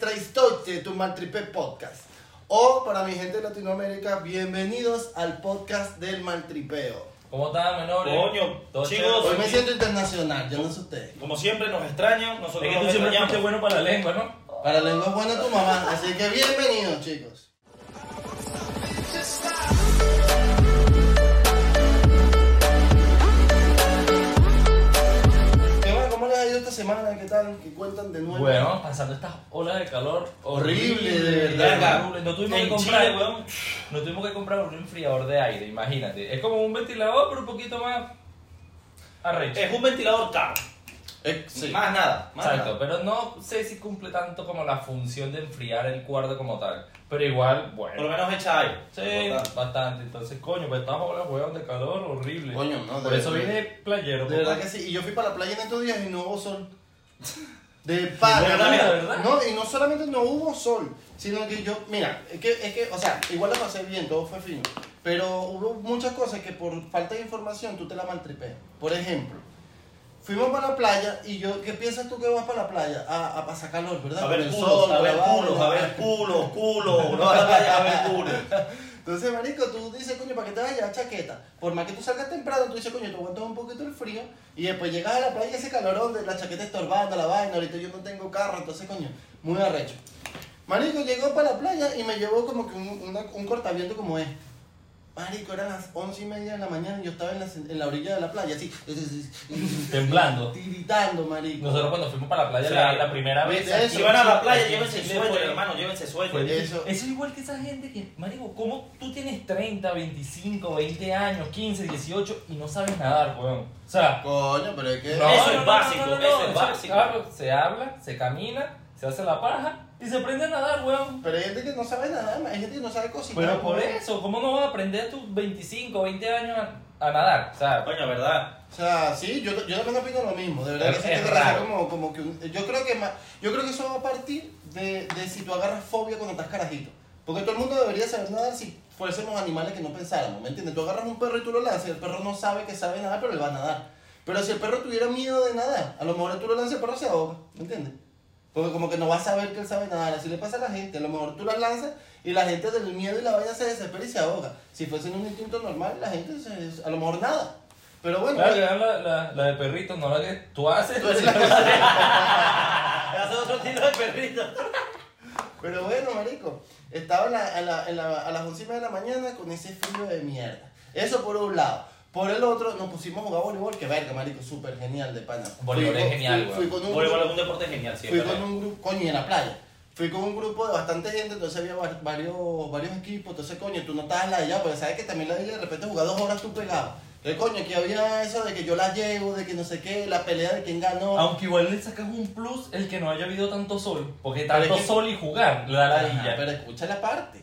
nuestra historia, tu Maltripe Podcast. O para mi gente de Latinoamérica, bienvenidos al podcast del Maltripeo. ¿Cómo están, menores? Coño, ¿Todo chicos? Hoy me siento internacional, yo no sé ustedes. Como siempre nos extrañan, nosotros Es que nos tú siempre extrañamos. fuiste bueno para la lengua, ¿no? Para la lengua es buena tu mamá, así que bienvenidos chicos. Ha ido esta semana? ¿Qué tal? ¿Qué cuentan de nuevo? Bueno, pasando estas olas de calor Horrible, de verdad. horrible. No tuvimos que comprar, Chile, weón. no tuvimos que comprar un enfriador de aire, imagínate. Es como un ventilador, pero un poquito más arrecho. Es un ventilador caro. Eh, sí. Más nada. Más Exacto, nada. pero no sé si cumple tanto como la función de enfriar el cuarto como tal. Pero igual, Por lo bueno. menos echa aire. Sí, Bota. bastante. Entonces, coño, pues estamos con las huevas de calor horrible. Coño, no, de Por eso vine playero. De verdad que sí. Y yo fui para la playa en estos días y no hubo sol. De pana. ¿De verdad, mira, de verdad? No, y no solamente no hubo sol, sino que yo, mira, es que, es que, o sea, igual la pasé bien, todo fue fino. Pero hubo muchas cosas que por falta de información tú te la maltripeas. Por ejemplo, fuimos para la playa y yo, ¿qué piensas tú que vas para la playa? A, a pasar calor, ¿verdad? A ver el culos, sol, a ver culos, a ver culos, culos. No a la playa, a ver culos. Entonces, marico, tú dices, coño, ¿para qué te vas a llevar chaqueta? Por más que tú salgas temprano, tú dices, coño, te aguantas un poquito el frío. Y después llegas a la playa y ese calorón de la chaqueta estorbando, la vaina. Ahorita yo no tengo carro, entonces, coño, muy arrecho. Marico llegó para la playa y me llevó como que un, una- un cortaviento como es. Marico, eran las once y media de la mañana y yo estaba en la, en la orilla de la playa, así. Temblando. Tiritando, marico. Nosotros cuando fuimos para la playa Sí. la, la primera vez. ¿Viste eso? Si van a la playa, aquí llévense fue- hermano, llévense difícil. Eso. Eso es igual que esa gente que, marico, ¿cómo tú tienes 30, 25, 20 años, 15, 18 y no sabes nadar, weón? O sea, Coño, pero es que. No. Eso es básico, eso es básico. se habla, se camina, se hace la paja y se aprende a nadar, weón. Pero hay gente que no sabe nada, hay gente que no sabe cocinar. Pero por weón. eso, ¿cómo no vas a aprender a tus 25, 20 años a, a nadar? O sea, Coño, ¿verdad? O sea, sí, yo, yo también opino lo mismo. De verdad Es- que es que raro. como, como que un- yo creo que ma- yo creo que eso va a partir de, de si tú agarras fobia cuando estás carajito. Porque todo el mundo debería saber nadar si fuésemos animales que no pensáramos, ¿me entiendes? Tú agarras un perro y tú lo lanzas el perro no sabe que sabe nadar, pero él va a nadar. Pero si el perro tuviera miedo de nadar, a lo mejor tú lo lanzas y el perro se ahoga, ¿me entiendes? Porque como que no va a saber que él sabe nadar, así le pasa a la gente. A lo mejor tú las lanzas y la gente del miedo y la vaina se desespera y se ahoga. Si fuese un instinto normal, la gente se- a lo mejor nada. Pero bueno, claro, que la, la, la de perrito, no la que tú haces. Tú eres la que- Hace otro de perrito. Pero bueno, marico, estaba en la- en la- en la- a las once y media de la mañana con ese frío de mierda. Eso por un lado. Por el otro, nos pusimos a jugar voleibol, que verga, marico, súper genial de pana. Voleibol es genial, un Voleibol es un deporte genial, sí, Fui con un grupo, coño, y en la playa. Fui con un grupo de bastante gente, entonces había va- varios, varios equipos. Entonces, coño, tú no estabas la de allá, porque sabes que también la de allá de repente jugar dos horas tú pegado. Entonces, coño, aquí había eso de que yo la llevo, de que no sé qué, la pelea de quién ganó. Aunque igual le sacas un plus el que no haya habido tanto sol. Porque tanto es que- sol y jugar la pero escucha la parte.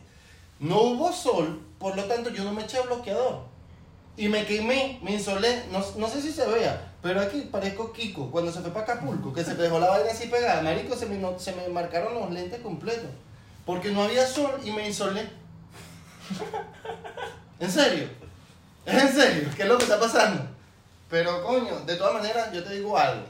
No hubo sol, por lo tanto yo no me eché bloqueador. Y me quemé, me insolé, no, no sé si se vea, pero aquí parezco Kiko cuando se fue para Acapulco, que se dejó la vaina así pegada. Marico, se me, no- se me marcaron los lentes completos. Porque no había sol y me insolé. ¿En serio? ¿Es en serio? ¿Qué es lo que está pasando? Pero coño, de todas maneras, yo te digo algo.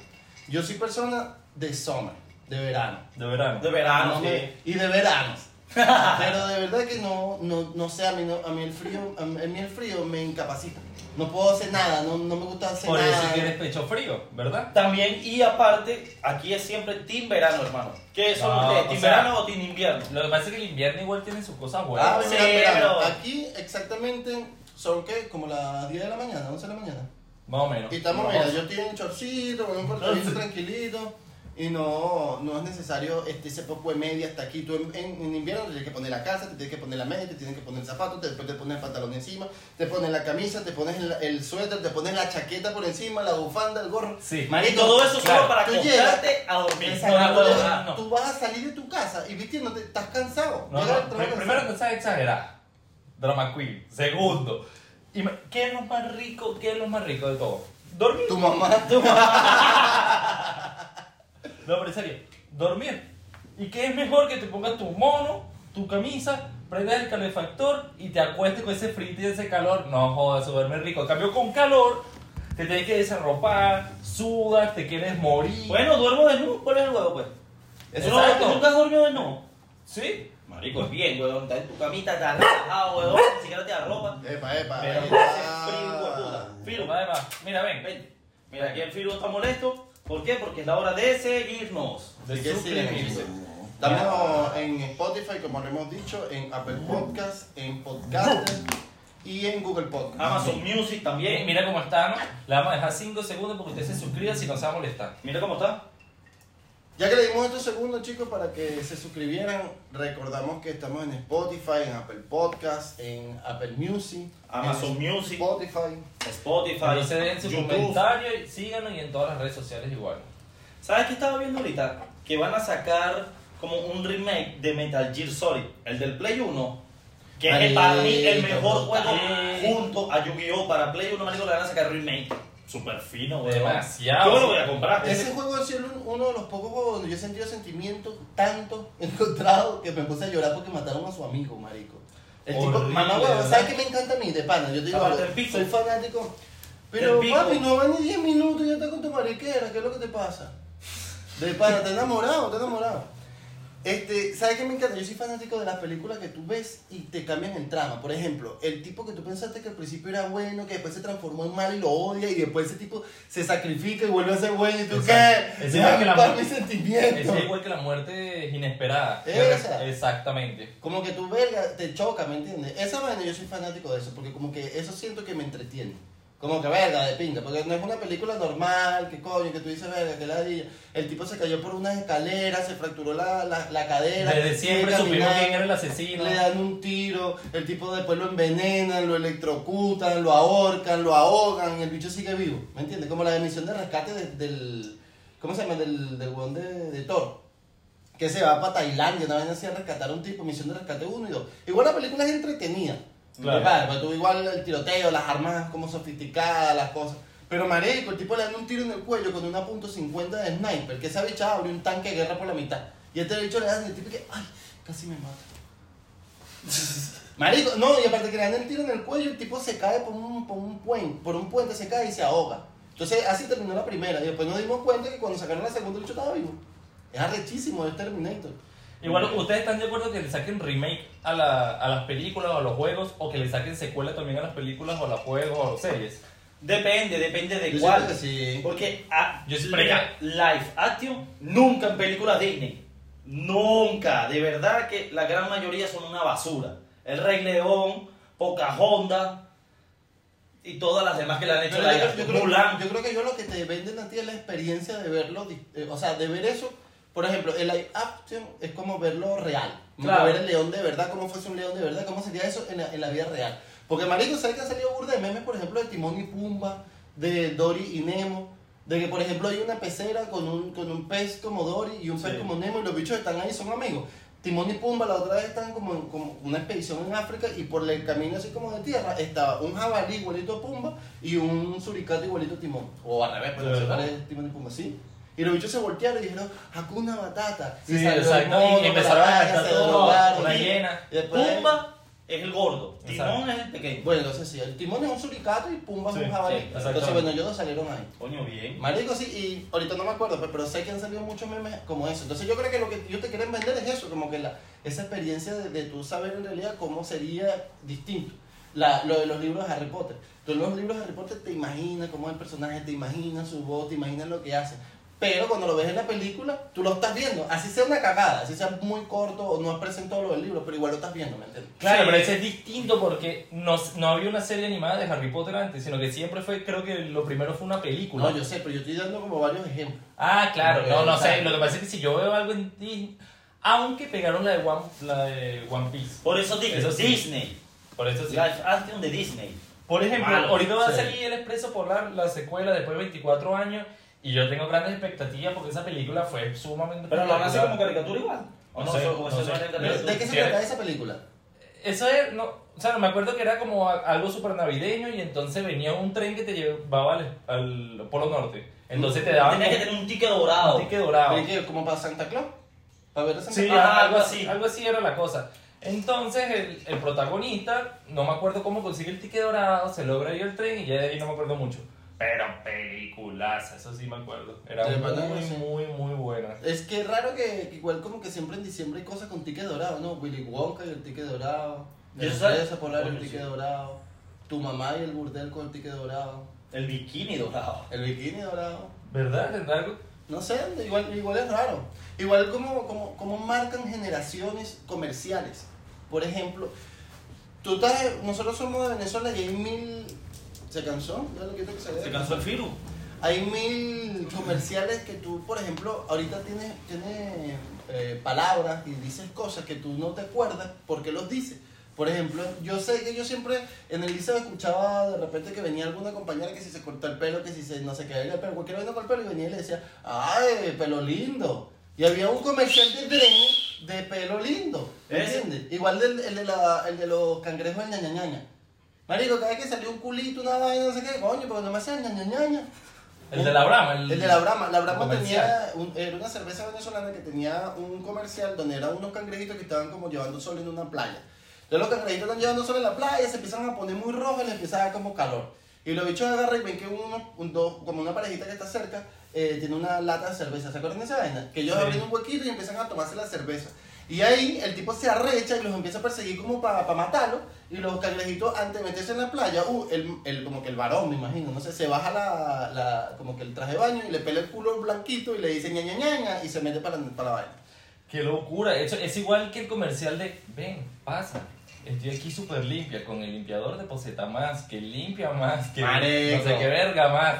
Yo soy persona de summer, de verano. De verano. De verano, No sí. y de veranos. Pero de verdad que no, no, no sé, a mí, no- a mí el frío, a mí el frío me incapacita. No puedo hacer nada, no, no me gusta hacer Por nada. eso tienes pecho frío, ¿verdad? También, y aparte, aquí es siempre team verano, hermano. ¿Qué son No, ustedes? o ¿Team sea- verano o team invierno? Lo que pasa es que el invierno igual tiene sus cosas Ah, buenas. mira, Sí, pero- Aquí exactamente son que como las 10 de la mañana, 11 de la mañana. Más o menos. Y estamos, mira, yo tengo un chorcito, con un cortadito tranquilito. Y no, no es necesario este, ese poco de media hasta aquí. Tú en, en- en invierno te tienes que poner la calza, te tienes que poner la media, te tienes que poner el zapato, te- después te pones el pantalón encima, te pones la camisa, te pones el, el suéter, te pones la chaqueta por encima, la bufanda, el gorro. Sí. Y todo eso claro, solo para tú acostarte a dormir. Exacto, no, no, no. tú vas a salir de tu casa y vistiéndote, estás cansado. Primero cansado. no sabes exagerar. Drama Queen. Segundo. ¿Qué es lo más rico? ¿Qué es lo más rico de todo? Dormir. Tu mamá. No, pero en serio, dormir. ¿Y qué es mejor que te pongas tu mono, tu camisa, prendas el calefactor y te acuestes con ese frío y ese calor? No jodas, duerme rico. En cambio, con calor, te tienes que desarropar, sudas, te quieres morir. Bueno, duermo desnudo, ¿cuál es el huevo, pues? Eso no, Exacto. ¿tú nunca has dormido de no? ¿Sí? Marico, es bien, weón. Estás en tu camita, estás relajado, weón. Ni siquiera te arropa. Epa, epa. Pero epa. hace frío, puta. Firu, Además, mira, ven. ven. Mira, aquí el Firu está molesto. ¿Por qué? Porque es la hora de seguirnos. De que suscribirse. Estamos en Spotify, como lo hemos dicho, en Apple Podcast, en Podcaster y en Google Podcast. Amazon Music también. mira cómo está, ¿no? Le vamos a dejar 5 segundos porque usted se suscriba si no se va a molestar. Mira cómo está. Ya que le dimos estos segundos, chicos, para que se suscribieran, recordamos que estamos en Spotify, en Apple Podcast, en Apple Music, Amazon en Music, Spotify. Spotify, Entonces den su YouTube. comentario y síganos y en todas las redes sociales igual. ¿Sabes qué estaba viendo ahorita? Que van a sacar como un remake de Metal Gear Solid, el del Play 1. Que es para mí el mejor juego junto a Yu-Gi-Oh! Para Play 1, marico, le van a sacar remake. Super fino, weón. Demasiado. Yo lo voy a comprar. Ese juego ha sido un- uno de los pocos juegos donde yo he sentido sentimientos tanto encontrados que me puse a llorar porque mataron a su amigo, marico. El tipo, Horrible, mamá, huevo, ¿verdad? ¿sabes qué me encanta a mí de pana? Yo te digo, algo, soy fanático. Pero papi, no van ni 10 minutos y ya estás con tu mariquera, ¿qué es lo que te pasa? De pana, te enamorado, te enamorado. Este, ¿sabes qué me encanta? Yo soy fanático de las películas que tú ves y te cambian el trama. Por ejemplo, el tipo que tú pensaste que al principio era bueno, que después se transformó en malo y lo odia, y después ese tipo se sacrifica y vuelve a ser bueno, y tú Exacto. qué? Déjame igual que la muerte. es igual que la muerte inesperada. Esa. Exactamente. Como que tu verga te choca, ¿me entiendes? Esa vaina yo soy fanático de eso, porque como que eso siento que me entretiene. Como que verga, de pinga, porque no es una película normal, que coño, que tú dices verga, que ladilla. El tipo se cayó por unas escaleras, se fracturó la, la, la cadera. Desde siempre supimos quién era el asesino. Le dan un tiro, el tipo después lo envenenan, lo electrocutan, lo ahorcan, lo ahogan, y el bicho sigue vivo, ¿me entiendes? Como la emisión de rescate de- del, ¿cómo se llama? Del, del de, de Thor. Que se va para Tailandia, una vez así a rescatar a un tipo, misión de rescate 1 y 2. Igual la película es entretenida. Claro. Pero tú igual el tiroteo, las armas como sofisticadas, las cosas. Pero marico, el tipo le dan un tiro en el cuello con una punto .50 de sniper, que esa bicha abre un tanque de guerra por la mitad. Y este bicho le dan el tipo que, ay, casi me mata. Marico, no, y aparte que le dan el tiro en el cuello, el tipo se cae por un, por un puente, por un puente se cae y se ahoga. Entonces así terminó la primera. Y después nos dimos cuenta que cuando sacaron la segunda el bicho estaba vivo. Es arrechísimo, es Terminator. Igual, ¿ustedes están de acuerdo que le saquen remake a, la, a las películas o a los juegos? ¿O que le saquen secuela también a las películas o a los juegos o a las series? Depende, depende de Yo cuál. siento que sí. Porque ah, Yo mira, live action nunca en películas Disney. Nunca. De verdad que la gran mayoría son una basura. El Rey León, Pocahontas y todas las demás que le han hecho Pero live yo, yo action. creo, Mulan. yo creo que yo lo que te venden a ti es la experiencia de verlo, di- eh, o sea, de ver eso. Por ejemplo, el live action es como verlo real. Claro. ver el león de verdad, cómo fuese un león de verdad, cómo sería eso en la, en la vida real. Porque, marico, ¿sabes que han salido burda de memes, por ejemplo, de Timón y Pumba, de Dory y Nemo? De que, por ejemplo, hay una pecera con un, con un pez como Dory y un pez Sí. como Nemo y los bichos están ahí, son amigos. Timón y Pumba la otra vez están como en como una expedición en África y por el camino así como de tierra estaba un jabalí igualito a Pumba y un suricato igualito a Timón. O al revés, pero ¿De se parece Timón y Pumba, sí. Y los bichos se voltearon y dijeron, Hakuna Matata. Y Sí, exacto. Y empezaron a cantar todo, una Y- hiena. y después- Pumba es el gordo. Timón es el pequeño. Bueno, entonces sí, el Timón es un suricato y Pumba es un jabalí. entonces, bueno, ellos dos salieron ahí. Coño, bien. Marico, sí, y ahorita no me acuerdo, pero, pero sé que han salido muchos memes como eso. Entonces yo creo que lo que ellos te quieren vender es eso, como que la, esa experiencia de, de tú saber en realidad cómo sería distinto. La, lo de los libros de Harry Potter. Tú en los libros de Harry Potter te imaginas cómo es el personaje, te imaginas su voz, te imaginas lo que hace. Pero cuando lo ves en la película, tú lo estás viendo. Así sea una cagada, así sea muy corto o no expresen todo lo del libro, pero igual lo estás viendo, ¿me entiendes? Claro, Sí. pero ese es distinto porque no, no había una serie animada de Harry Potter antes, sino que siempre fue, creo que lo primero fue una película. No, yo sé, pero yo estoy dando como varios ejemplos. Ah, claro, no, no sé. Lo que pasa es que si yo veo algo en Disney, aunque pegaron la de One, la de One Piece. Por eso dije Eso sí. Disney. Por eso sí. Live action de Disney. Por ejemplo, Malo, ahorita va a salir El Expreso Polar, la secuela, después de 24 años, y yo tengo grandes expectativas porque esa película fue sumamente Pero lo van a hacer como caricatura igual. ¿O No no? sé, no sé. no ¿De, qué se trata esa película? Eso es, no, o sea, me acuerdo que era como algo súper navideño y entonces venía un tren que te llevaba al, al Polo Norte. Entonces te daban Tenía que tener un ticket dorado. un ticket dorado. ¿Como para Santa Claus? ¿Para ver a Santa Sí, Claus? Ajá, algo algo así. así. Algo así era la cosa. Entonces el, el protagonista, no me acuerdo cómo consigue el ticket dorado, se logra ir al tren y ya de ahí no me acuerdo mucho. Pero peliculaza, eso sí me acuerdo. Era muy, sí. muy, muy buena. Es que es raro que, que igual como que siempre en diciembre hay cosas con ticket dorado, ¿no? Willy Wonka y el ticket dorado. ¿Y El eso sabe? Fresa Polar y el ticket sí. dorado. Tu mamá y el burdel con el ticket dorado. El bikini dorado. El bikini dorado. ¿Verdad? ¿Tendrá algo? No sé, igual, igual es raro. Igual como, como, como marcan generaciones comerciales. Por ejemplo, tú estás, nosotros somos de Venezuela y hay mil... ¿Se cansó? Ya lo que se cansó el Firu. Hay mil comerciales que tú, por ejemplo, ahorita tienes, tienes eh, palabras y dices cosas que tú no te acuerdas porque los dices. Por ejemplo, yo sé que yo siempre en el liceo escuchaba de repente que venía alguna compañera que si se cortó el pelo, que si se no se caía el pelo, cualquier vaina con el pelo, y venía y le decía, ¡ay, pelo lindo! Y había un comercial de tren de pelo lindo, ¿me Ese. ¿entiendes? Igual del, el, de la, el de los cangrejos de ñaña ñaña. Marico, cada vez que salió un culito, una vaina, no sé qué, coño, pero no me hacían ñaña ñaña. El de la Brahma. El, El de la Brahma. La Brahma tenía, un- era una cerveza venezolana que tenía un comercial donde eran unos cangrejitos que estaban como llevando sol en una playa. Entonces los cangrejitos están llevando sol en la playa, se empiezan a poner muy rojos y les empieza a dar como calor. Y los bichos agarran y ven que uno, un, dos, como una parejita que está cerca, eh, tiene una lata de cerveza. ¿Se acuerdan de esa vaina? Que ellos Sí. abren un huequito y empiezan a tomarse la cerveza. Y ahí el tipo se arrecha y los empieza a perseguir como para matarlos. Y los cangrejitos, antes de meterse en la playa, uh, el, el- como que el varón, me imagino, no sé, se baja la, la- como que el traje de baño y le pela el culo blanquito y le dice ña ña ña, ña, y se mete para, la- para la vaina. Qué locura. Eso es igual que el comercial de, ven, pasa. Estoy aquí súper limpia con el limpiador de poseta más, que limpia más, que Marico. no sé qué verga más.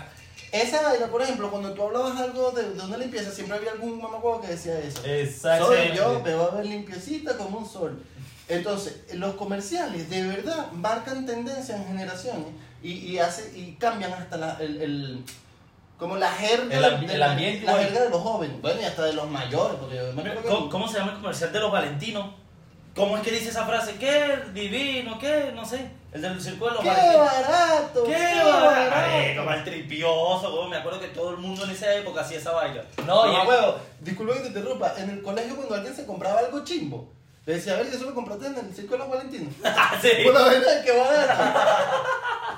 Esa vaina, por ejemplo, cuando tú hablabas algo de, de una limpieza, siempre había algún mamacuevo que decía eso. Exacto. Soy yo, me va a ver limpiecita como un sol. Entonces, los comerciales de verdad marcan tendencia en generaciones y, y, hace, y cambian hasta la, el, el- como la jerga, El el la- ambiente la igual. jerga de los jóvenes, bueno, y hasta de los mayores, porque ¿Cómo, cómo se llama el comercial de los Valentinos? ¿Cómo es que dice esa frase? ¿Qué divino? ¿Qué? No sé. El del circo de los ¡Qué barato! ¡Qué barato! Mal tripioso, weón. Me acuerdo que todo el mundo en esa época hacía esa vaina. No, No, y huevo, disculpa que te interrumpa. En el colegio, cuando alguien se compraba algo chimbo, le decía, a ver, ¿y eso lo compraste en el circo de los Valentinos? sí. Una vaina, qué barato.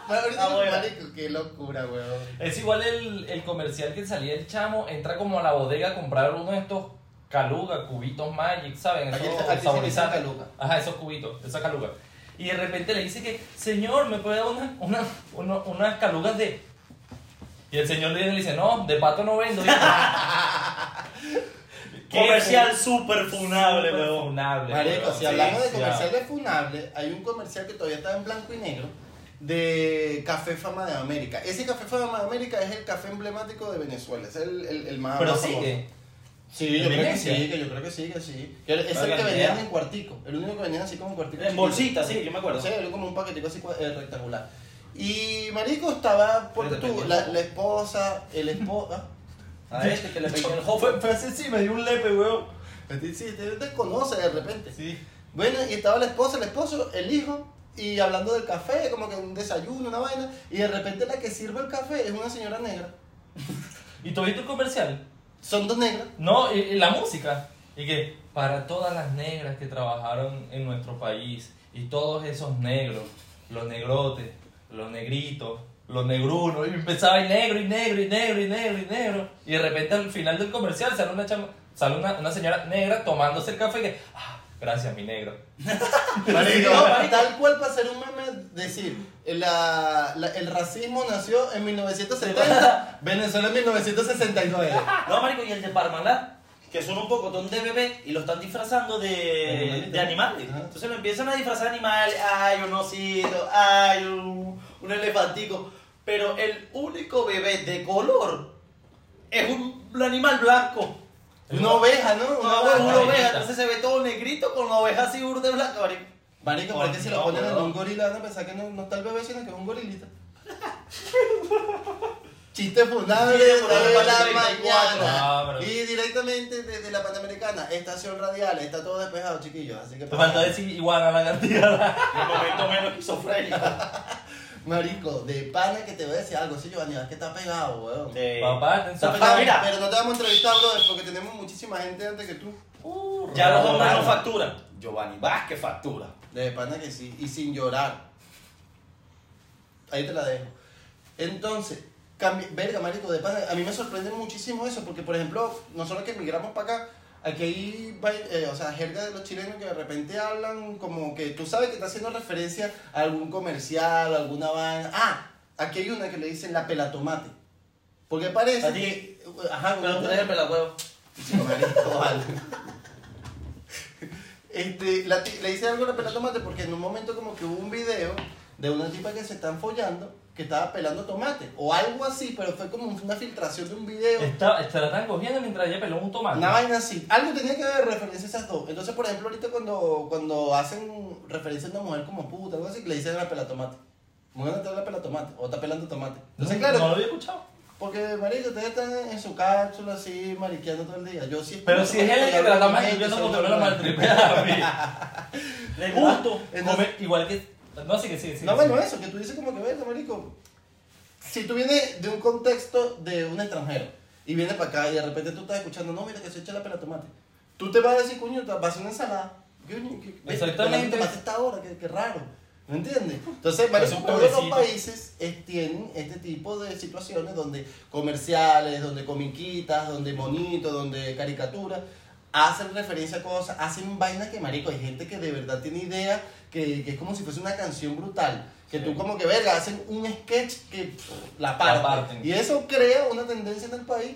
Bueno, ahorita, Ah, bueno. marico, qué locura, weón. es igual el, el comercial que salía el chamo, entra como a la bodega a comprar uno de estos caluga, cubitos Magic, ¿saben? Aquí- Esos aquí saborizantes. caluga. Ajá, esos cubitos, esa caluga. Y de repente le dice que, señor, ¿me puede dar una, una, una- unas calugas de...? Y el señor le dice, no, de pato no vendo. ¿Qué Comercial súper funable, Súper weón. funable, Marico, si Sí, hablamos de sí, comerciales funables, hay un comercial que todavía está en blanco y negro de Café Fama de América. Ese Café Fama de América es el café emblemático de Venezuela, es el, el, el más Pero más famoso. Sí, ¿En yo creo que sí, que yo creo que sí, que sí. Que es el que idea. en cuartico, el único que venían así como en cuartico. En bolsita, sí, yo me acuerdo. Sí, era como un paquetico así eh, rectangular. Y marico estaba, porque tú, la, la esposa, el esposo... A este que le pegué el hofer. fue sí, me dio un lepe, weón. Sí, te desconoce de repente. Sí. Bueno, y estaba la esposa, el esposo, el hijo, y hablando del café, como que un desayuno, una vaina, y de repente la que sirve el café es una señora negra. ¿Y tú viste el comercial? Son dos negras. No, y, y la música. Y que para todas las negras que trabajaron en nuestro país y todos esos negros, los negrotes, los negritos, los negrunos, y empezaba y negro y negro y negro y negro y negro. Y de repente al final del comercial sale una chama, sale una, una señora negra tomándose el café que, ah, gracias mi negro. Marico, tal cual para hacer un meme, decir, la- la- el racismo nació en 1970, Venezuela en 1969. No, marico, y el de Parmalat, que son un pocotón de bebé y lo están disfrazando de, de animales. Ajá. Entonces lo empiezan a disfrazar de animales. Ay, un osito, ay, un, un elefantico. Pero el único bebé de color es un, un animal blanco. Una oveja, ¿no? Una, oveja, entonces se ve todo negrito con la oveja así burde blanca, marico. Marico, ¿para qué si lo ponen en weón. un gorila? Van a pensar que no, no está el bebé, sino que es un gorilita. Chiste funable de la para el 34. mañana. Ah, Y directamente desde la Panamericana, estación radial, está todo despejado, chiquillos. Así que Te faltó decir iguana la cantidad. El momento menos esquizofrénico. Marico, de pana que te voy a decir algo, sí, Giovanni, es que está pegado, weón. Sí. Papá, su- pegado, mira. pero no te vamos a entrevistar, brother, porque tenemos muchísima gente antes que tú. Ya los hombres no Raro. facturan. Giovanni Vázquez factura. De pana que sí, y sin llorar. Ahí te la dejo. Entonces, cambi- verga, marico, de pana, a mí me sorprende muchísimo eso, porque por ejemplo, nosotros que emigramos para acá, aquí hay, eh, o sea, jerga de los chilenos que de repente hablan como que tú sabes que está haciendo referencia a algún comercial, alguna vaina. Ah, aquí hay una que le dicen la pelatomate. Porque parece ¿A ti? que... Ajá, Pero tú eres el pelahuevo. Sí, marico, vale. Este, la le hice algo a la pela tomate porque en un momento como que hubo un video de una tipa que se están follando que estaba pelando tomate o algo así, pero fue como una filtración de un video. Está, se la están cogiendo mientras ella peló un tomate. Una vaina así. Algo tenía que ver referencia a esas dos. Entonces, por ejemplo, ahorita cuando, cuando hacen referencia a una mujer como puta, algo así, le dicen la pela tomate. Mujer no te la pela tomate o está pelando tomate. Entonces, no, claro, no lo había escuchado. Porque, marico, ustedes están en su cápsula así, mariqueando todo el día. Yo sí Pero si es él el que te la está maltripeando soy porque me la normal. maltripea a mí. Le gusto. Entonces- Come igual que. No, sí que sí. sí No, bueno, eso, que tú dices como que, verga, marico. Si tú vienes de un contexto de un extranjero y vienes para acá y de repente tú estás escuchando, no, mira que se echa la pela tomate. Tú te vas a decir, coño, te vas a hacer una ensalada. Coño, ¿qué- Exactamente. tomate esta hora, qué, qué raro. ¿Me entiendes? Entonces, Es todos los países eh, tienen este tipo de situaciones donde comerciales, donde comiquitas, donde monitos, donde caricaturas hacen referencia a cosas, hacen vainas que, marico, hay gente que de verdad tiene idea que, que es como si fuese una canción brutal. Que Sí. tú como que, verga, hacen un sketch que pff, la parten. Y eso crea una tendencia en el país,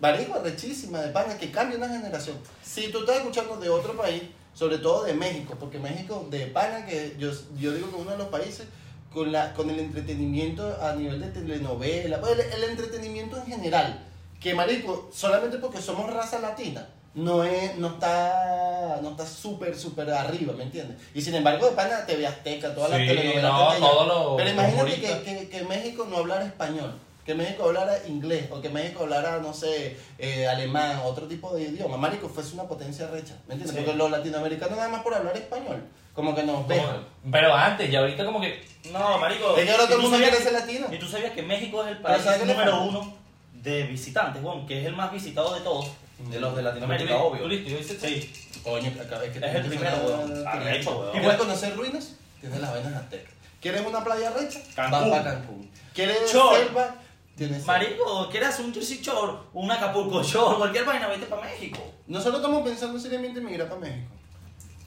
marico, arrechísima de pana, que cambia una generación. Si tú estás escuchando de otro país, sobre todo de México, porque México, de pana, que yo, yo digo que es uno de los países con, la, con el entretenimiento a nivel de telenovela, pues, el, el entretenimiento en general, que marico, solamente porque somos raza latina, no es, no está, no está súper, súper arriba, ¿me entiendes? Y sin embargo, de pana, TV Azteca, todas las Sí, telenovelas no, que todos los- Pero imagínate que, humoristas. que, que México no hablara español, que México hablara inglés, o que México hablara, no sé, eh, alemán, otro tipo de idioma. Marico, fuese una potencia recha, ¿me entiendes? Sí. Porque los latinoamericanos nada más por hablar español, como que nos. Como- Pero antes, y ahorita como que. No, marico. Es que ahora ¿y todo el tú mundo quiere ser latino. Y tú sabías que México es el país ¿sabes qué le número uno de visitantes, bueno, que es el más visitado de todos, de los de Latinoamérica, Turista, obvio. turista, yo hice- Sí. Coño, acá es que Es el primero, weón. Arrecho, weón. ¿Quieres conocer ruinas? Tienes las vainas aztecas. ¿Quieres una playa recha? Cancún. Va para Cancún. ¿Quieres selva? Tienes. Marico, ¿quieres un Jersey Shore, un Acapulco Shore, cualquier vaina, vete para México? Nosotros estamos pensando seriamente en migrar para México.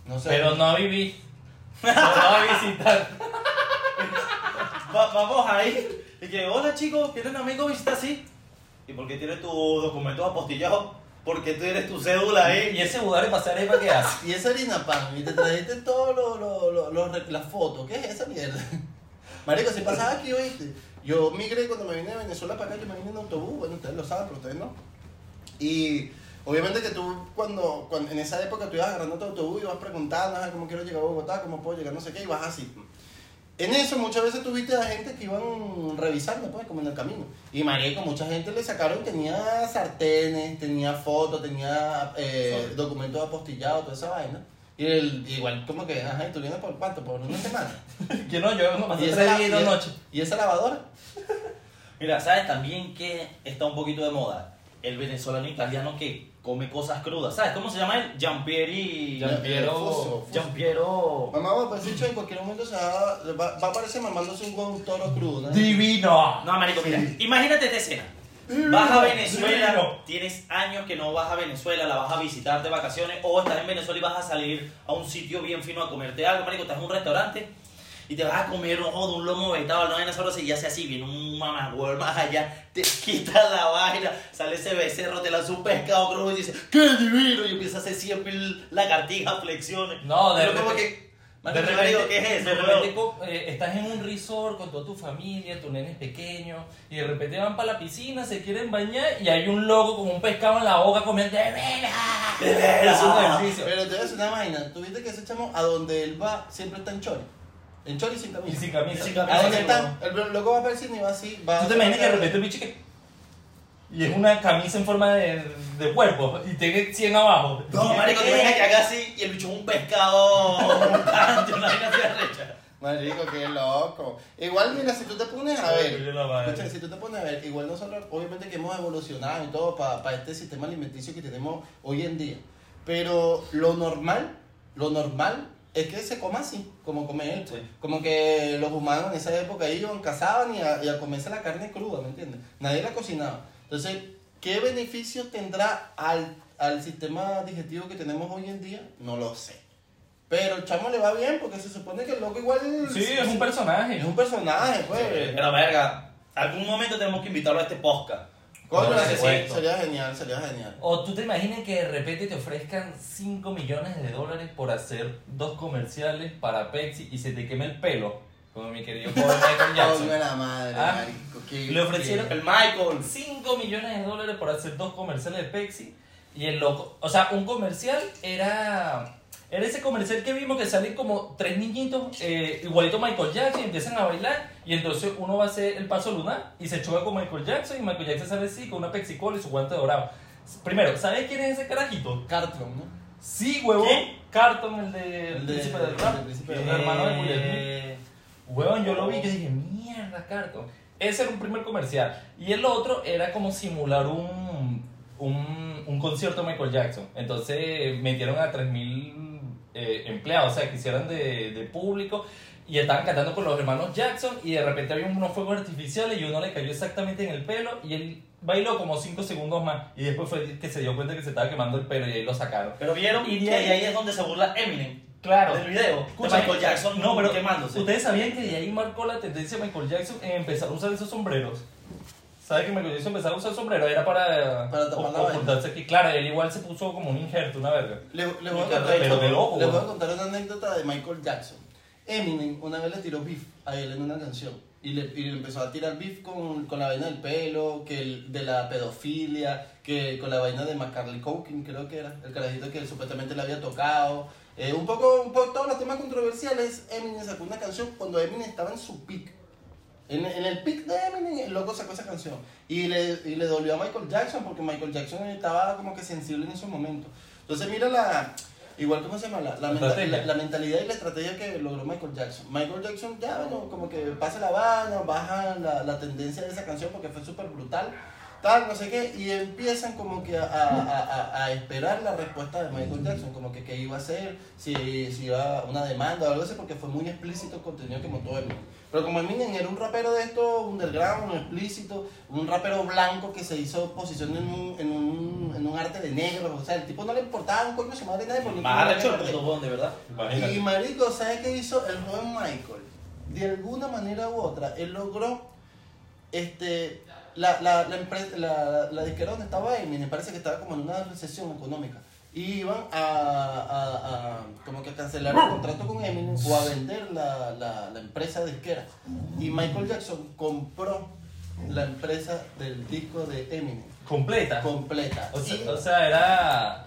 No sé. Pero no a vivir. Solo a visitar. Va- vamos a ir. Y que, hola chicos, ¿quieren amigos visitar así? ¿Y por qué tienes tus documentos apostillados? Porque tú eres tu cédula ahí. Y ese lugar de pasar ahí para qué hace. Y esa harina pan, y te trajiste todas lo, lo, lo- las fotos. ¿Qué es esa mierda? Marico, si pasaba aquí, oíste. Yo migré cuando me vine de Venezuela para acá, yo me vine en autobús. Bueno, ustedes lo saben, pero ustedes no. Y obviamente que tú, cuando, cuando en esa época tú ibas agarrando tu autobús y ibas preguntando, "Ah, ¿cómo quiero llegar a Bogotá? ¿Cómo puedo llegar? No sé qué, y vas así. En eso muchas veces tuviste a gente que iban revisando, pues, como en el camino. Y marico, mucha gente le sacaron, tenía sartenes, tenía fotos, tenía eh, documentos apostillados, toda esa vaina. Y el, igual como que, ajá, ¿y tú vienes por cuánto? Por una semana. Que no, yo pasé esa tres días y dos y- noches. ¿Y esa lavadora? Mira, ¿sabes también que está un poquito de moda? El venezolano italiano que come cosas crudas. ¿Sabes cómo se llama él? Giampieri. Giampiero-. Giampiero. Mamá, pues dicho en cualquier momento se va, va, va a aparecer mamándose un toro crudo, ¿no? Divino. No, marico, mira. Imagínate esta escena. Vas a Venezuela, tienes años que no vas a Venezuela, la vas a visitar de vacaciones, o estás en Venezuela y vas a salir a un sitio bien fino a comerte algo, marico, estás en un restaurante y te vas a comer ojo de un lomo vegetable, no vaina sabrosa y hace así, viene un mamagüey más allá, te quita la vaina, sale ese becerro, te lanza un pescado crudo y dice, ¡qué divino! Y empieza a hacer siempre lagartijas, flexiones. No, de Pero como que... De repente, ¿qué es eso, de repente eh, estás en un resort con toda tu familia, tu nene es pequeño, y de repente van para la piscina, se quieren bañar y hay un loco con un pescado en la boca comiendo de veras. Es un ejercicio. Pero te voy a decir una vaina. ¿Tú viste que ese chamo a donde él va siempre está en chori? En chori sin Y camisa. sin camisa. Sin camisa. ¿A dónde está? El loco va el cine y va así. Va ¿Tú te imaginas que de repente un bicho que... Y es una camisa en forma de, de cuerpo y tiene 100 abajo. No, marico, te imaginas que haga así y el bicho es un pescado, pancho, una vaina así arrecha. Marico, qué loco. Igual, mira, si tú te pones a ver, escucha, si tú te pones a ver, igual nosotros, obviamente que hemos evolucionado y todo para este sistema alimenticio que tenemos hoy en día. Pero lo normal, lo normal es que se coma así, como come él. pues. Sí. Como que los humanos en esa época iban, cazaban y a, y a comerse la carne cruda, ¿me entiendes? Nadie la cocinaba. Entonces, ¿qué beneficio tendrá al, al sistema digestivo que tenemos hoy en día? No lo sé. Pero el chamo le va bien porque se supone que el loco igual... Sí, es un personaje. Es un personaje, pues. Pero verga, algún momento tenemos que invitarlo a este podcast. Coño, Por sí, sería genial, sería genial. O tú te imaginas que de repente te ofrezcan 5 millones de dólares por hacer dos comerciales para Pepsi y se te queme el pelo, como mi querido Michael Jackson. La madre, Ah, marico. qué- le ofrecieron- qué- El Michael. 5 millones de dólares por hacer dos comerciales de Pepsi y el loco, o sea, un comercial era era ese comercial que vimos que salen como tres niñitos eh, igualito Michael Jackson y empiezan a bailar y entonces uno va a hacer el paso lunar y se choca con Michael Jackson y Michael Jackson sale así con una Pepsi Cola y su guante dorado. Primero, ¿sabes quién es ese carajito? Cartron, ¿no? Sí, huevón. Carton, el de El el de- príncipe del rap. el príncipe el del rap. hermano de Will Huevón, yo lo vi yo dije, mierda, Carton. Ese era un primer comercial. Y el otro era como simular un, un, un concierto de Michael Jackson. Entonces metieron a 3.000 eh, empleados, o sea, que hicieran de, de público. Y estaban cantando con los hermanos Jackson y de repente había unos fuegos artificiales y uno le cayó exactamente en el pelo y él bailó como 5 segundos más y después fue que se dio cuenta que se estaba quemando el pelo y ahí lo sacaron. Pero vieron Y que ahí- ahí es donde se burla Eminem. Claro. Del video. Escucha, de Michael Jackson no, pero quemándose. Ustedes sabían que de ahí marcó la tendencia de Michael Jackson en empezar a usar esos sombreros. ¿Sabes que Michael Jackson empezó a usar sombrero? Era para, Para ocultarse aquí. Claro, él igual se puso como un injerto, una verga. Le, le voy, a contar, de loco, les voy a contar una anécdota de Michael Jackson. Eminem una vez le tiró beef a él en una canción. Y le, y le empezó a tirar beef con, con la vaina del pelo, que el- de la pedofilia, que con la vaina de Macaulay Culkin, creo que era, el carajito que él supuestamente le había tocado. Eh, un poco, un poco todos los temas controversiales. Eminem sacó una canción cuando Eminem estaba en su peak. En, en el pic de Eminem, el loco sacó esa canción. Y le, y le dolió a Michael Jackson porque Michael Jackson estaba como que sensible en esos momentos. Entonces, mira la. Igual, ¿cómo se llama? La, la, la- la mentalidad y la estrategia que logró Michael Jackson. Michael Jackson ya, bueno, como que pasa la vaina, baja la, la tendencia de esa canción porque fue súper brutal, tal, no sé qué, y empiezan como que a, a, a, a esperar la respuesta de Michael Jackson, como que qué iba a hacer, si, si iba a una demanda o algo así, porque fue muy explícito el contenido que montó Eminem. Pero como Eminem era un rapero de esto, underground, explícito, un rapero blanco que se hizo posición en un, en un, en un arte de negro, o sea, el tipo no le importaba un coño su madre nadie porque Más arrecho de verdad. Imagínate. y marico, ¿sabes qué hizo el joven Michael? De alguna manera u otra, él logró este la, la, la, empresa, la, la disquera donde estaba Eminem, parece que estaba como en una recesión económica. Y iban a, a, a como que a cancelar el contrato con Eminem o a vender la, la, la empresa disquera. Y Michael Jackson compró la empresa del disco de Eminem Completa. completa. O sea, o sea, era.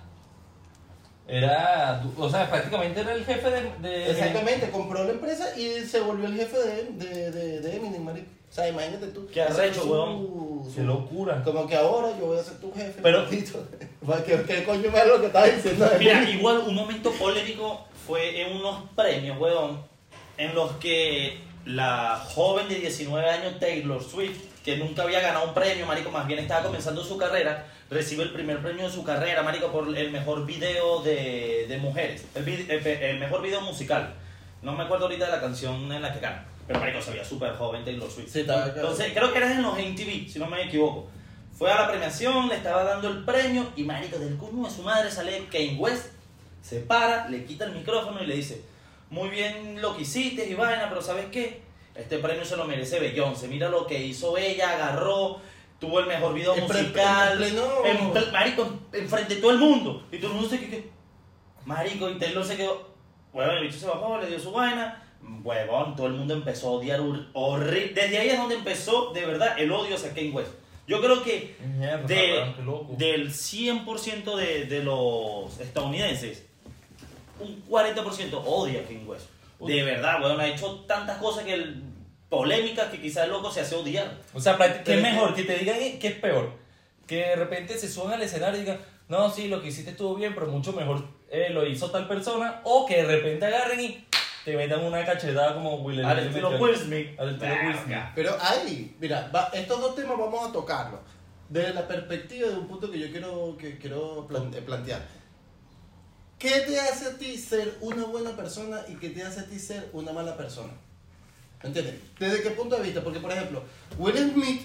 Era. O sea, prácticamente era el jefe de. de- Exactamente, compró la empresa y se volvió el jefe de, de, de, de Eminem, marico. O sea, imagínate tú. Qué Ese fue weón. Qué locura. Como que ahora yo voy a ser tu jefe. Pero-. ¿Qué, ¿Qué coño es lo que estás diciendo? Mira, igual un momento polémico fue en unos premios, weón, en los que la joven de 19 años Taylor Swift, que nunca había ganado un premio, marico, más bien estaba comenzando su carrera, recibe el primer premio de su carrera, marico, por el mejor video de, de mujeres, el, el el mejor video musical. No me acuerdo ahorita de la canción en la que gana, pero marico se veía súper joven Taylor Swift. Sí, Entonces, creo que era en los MTV, si no me equivoco. Fue a la premiación, le estaba dando el premio y marico, del cuño de su madre sale Kane West, se para, le quita el micrófono y le dice, muy bien lo que hiciste y vaina, pero ¿sabes qué? Este premio se lo merece Beyoncé, mira lo que hizo ella, agarró, tuvo el mejor video En pre- musical, en pleno- en pl- marico, enfrente de todo el mundo, y todo el mundo se quedó, marico, y Taylor se quedó, bueno, el bicho se bajó, le dio su vaina, huevón, todo el mundo empezó a odiar horrible, desde ahí es donde empezó, de verdad, el odio hacia Kane West. Yo creo que Mierda, de, weón, del 100% de, de los estadounidenses, un 40% odia a King West. De verdad, weón, ha hecho tantas cosas que el, polémicas que quizás el loco se hace odiar. O sea, ¿qué es mejor? Que te digan que es peor. Que de repente se suban al escenario y digan, no, sí, lo que hiciste estuvo bien, pero mucho mejor eh, lo hizo tal persona. O que de repente agarren y te metan una cachetada como Will Al Smith estilo Will Smith. Al estilo Will Smith. Pero ahí, mira, va- estos dos temas vamos a tocarlos desde la perspectiva de un punto que yo quiero, que quiero plan- eh, plantear. ¿Qué te hace a ti ser una buena persona y qué te hace a ti ser una mala persona? ¿Me entiendes? ¿Desde qué punto de vista? Porque, por ejemplo, Will Smith,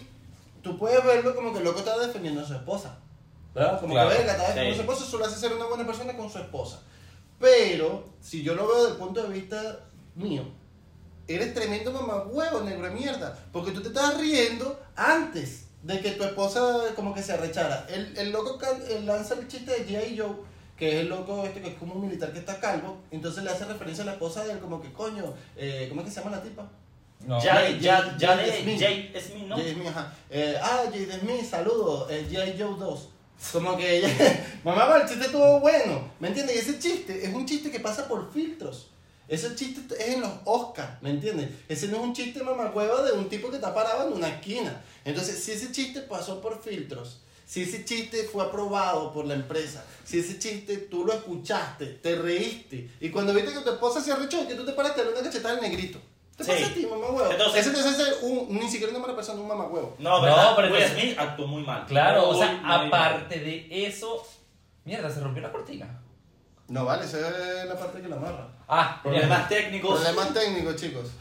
tú puedes verlo como que el loco está defendiendo a su esposa. ¿Verdad? Como Claro, que verga, está defendiendo a sí. su esposa, eso lo hace ser una buena persona con su esposa. Pero, si yo lo veo desde el punto de vista mío, eres tremendo mamagüevo, negro de mierda. Porque tú te estás riendo antes de que tu esposa como que se arrechara. El, el loco can- él lanza el chiste de G.I. Joe, que es el loco este que es como un militar que está calvo. Entonces le hace referencia a la esposa de él como que, coño, eh, ¿cómo es que se llama la tipa? No. Jade- Jade- Jade de Smith. Jade Smith, ¿no? Jade Smith, ajá. Eh, ah, Jade Smith, saludos. Eh, G.I. Joe 2. Como que ella, mamá, el chiste estuvo bueno. ¿Me entiendes? Y ese chiste es un chiste que pasa por filtros. Ese chiste es en los Oscars, ¿me entiendes? Ese no es un chiste mamacueva de un tipo que está parado en una esquina. Entonces, si ese chiste pasó por filtros, si ese chiste fue aprobado por la empresa, si ese chiste tú lo escuchaste, te reíste, y cuando viste que tu esposa se arrechó, que tú te paraste a una cachetada al negrito. ¿Te Sí. pasa a ti, mamá Entonces- Ese te hace un, ni siquiera una mala persona, un mamacuevo. No, No, ¿verdad? pero Will Smith actuó muy mal. Claro, o sea, muy mal. aparte de eso. Mierda, se rompió la cortina. No vale, esa es la parte que la amarra. Ah, Problemas técnicos. Problemas técnicos, chicos.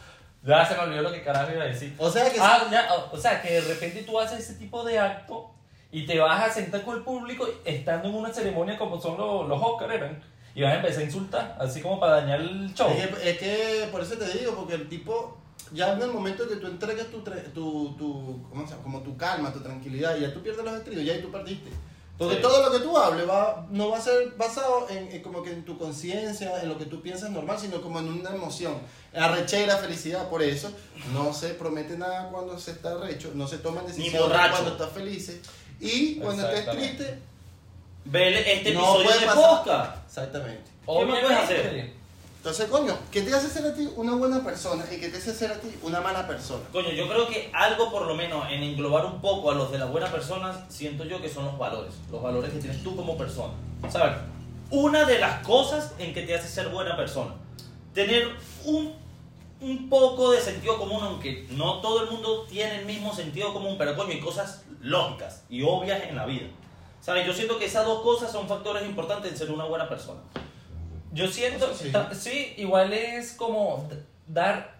Ya se me olvidó lo que carajo iba a decir. O sea que Ah, ya, o- o sea, que de repente tú haces ese tipo de acto y te vas a sentar con el público estando en una ceremonia como son los, los Oscar eran y vas a empezar a insultar, así como para dañar el show. Es que, es que por eso te digo, porque el tipo, ya en el momento que tú entregas tu, tu, tu ¿cómo se llama? Como tu calma, tu tranquilidad, y ya tú pierdes los estribos, ya ahí tú perdiste. Porque Sí. todo lo que tú hables va, no va a ser basado en, en como que en tu conciencia, en lo que tú piensas normal, sino como en una emoción. Arrechera, felicidad, por eso no se promete nada cuando se está arrecho, no se toman decisiones cuando estás feliz. Y cuando estés triste, Ve este No episodio puede de pasar. podcast. exactamente. ¿Qué más puedes hacer? Entonces, coño, ¿qué te hace ser a ti una buena persona y qué te hace ser a ti una mala persona? Coño, yo creo que algo por lo menos en englobar un poco a los de las buenas personas, siento yo que son los valores. Los valores que tienes tú como persona. ¿Sabes? Una de las cosas en que te hace ser buena persona. Tener un, un poco de sentido común, aunque no todo el mundo tiene el mismo sentido común, pero coño, hay cosas lógicas y obvias en la vida. ¿Sabes? Yo siento que esas dos cosas son factores importantes en ser una buena persona. Yo siento, sí. sí, igual es como dar,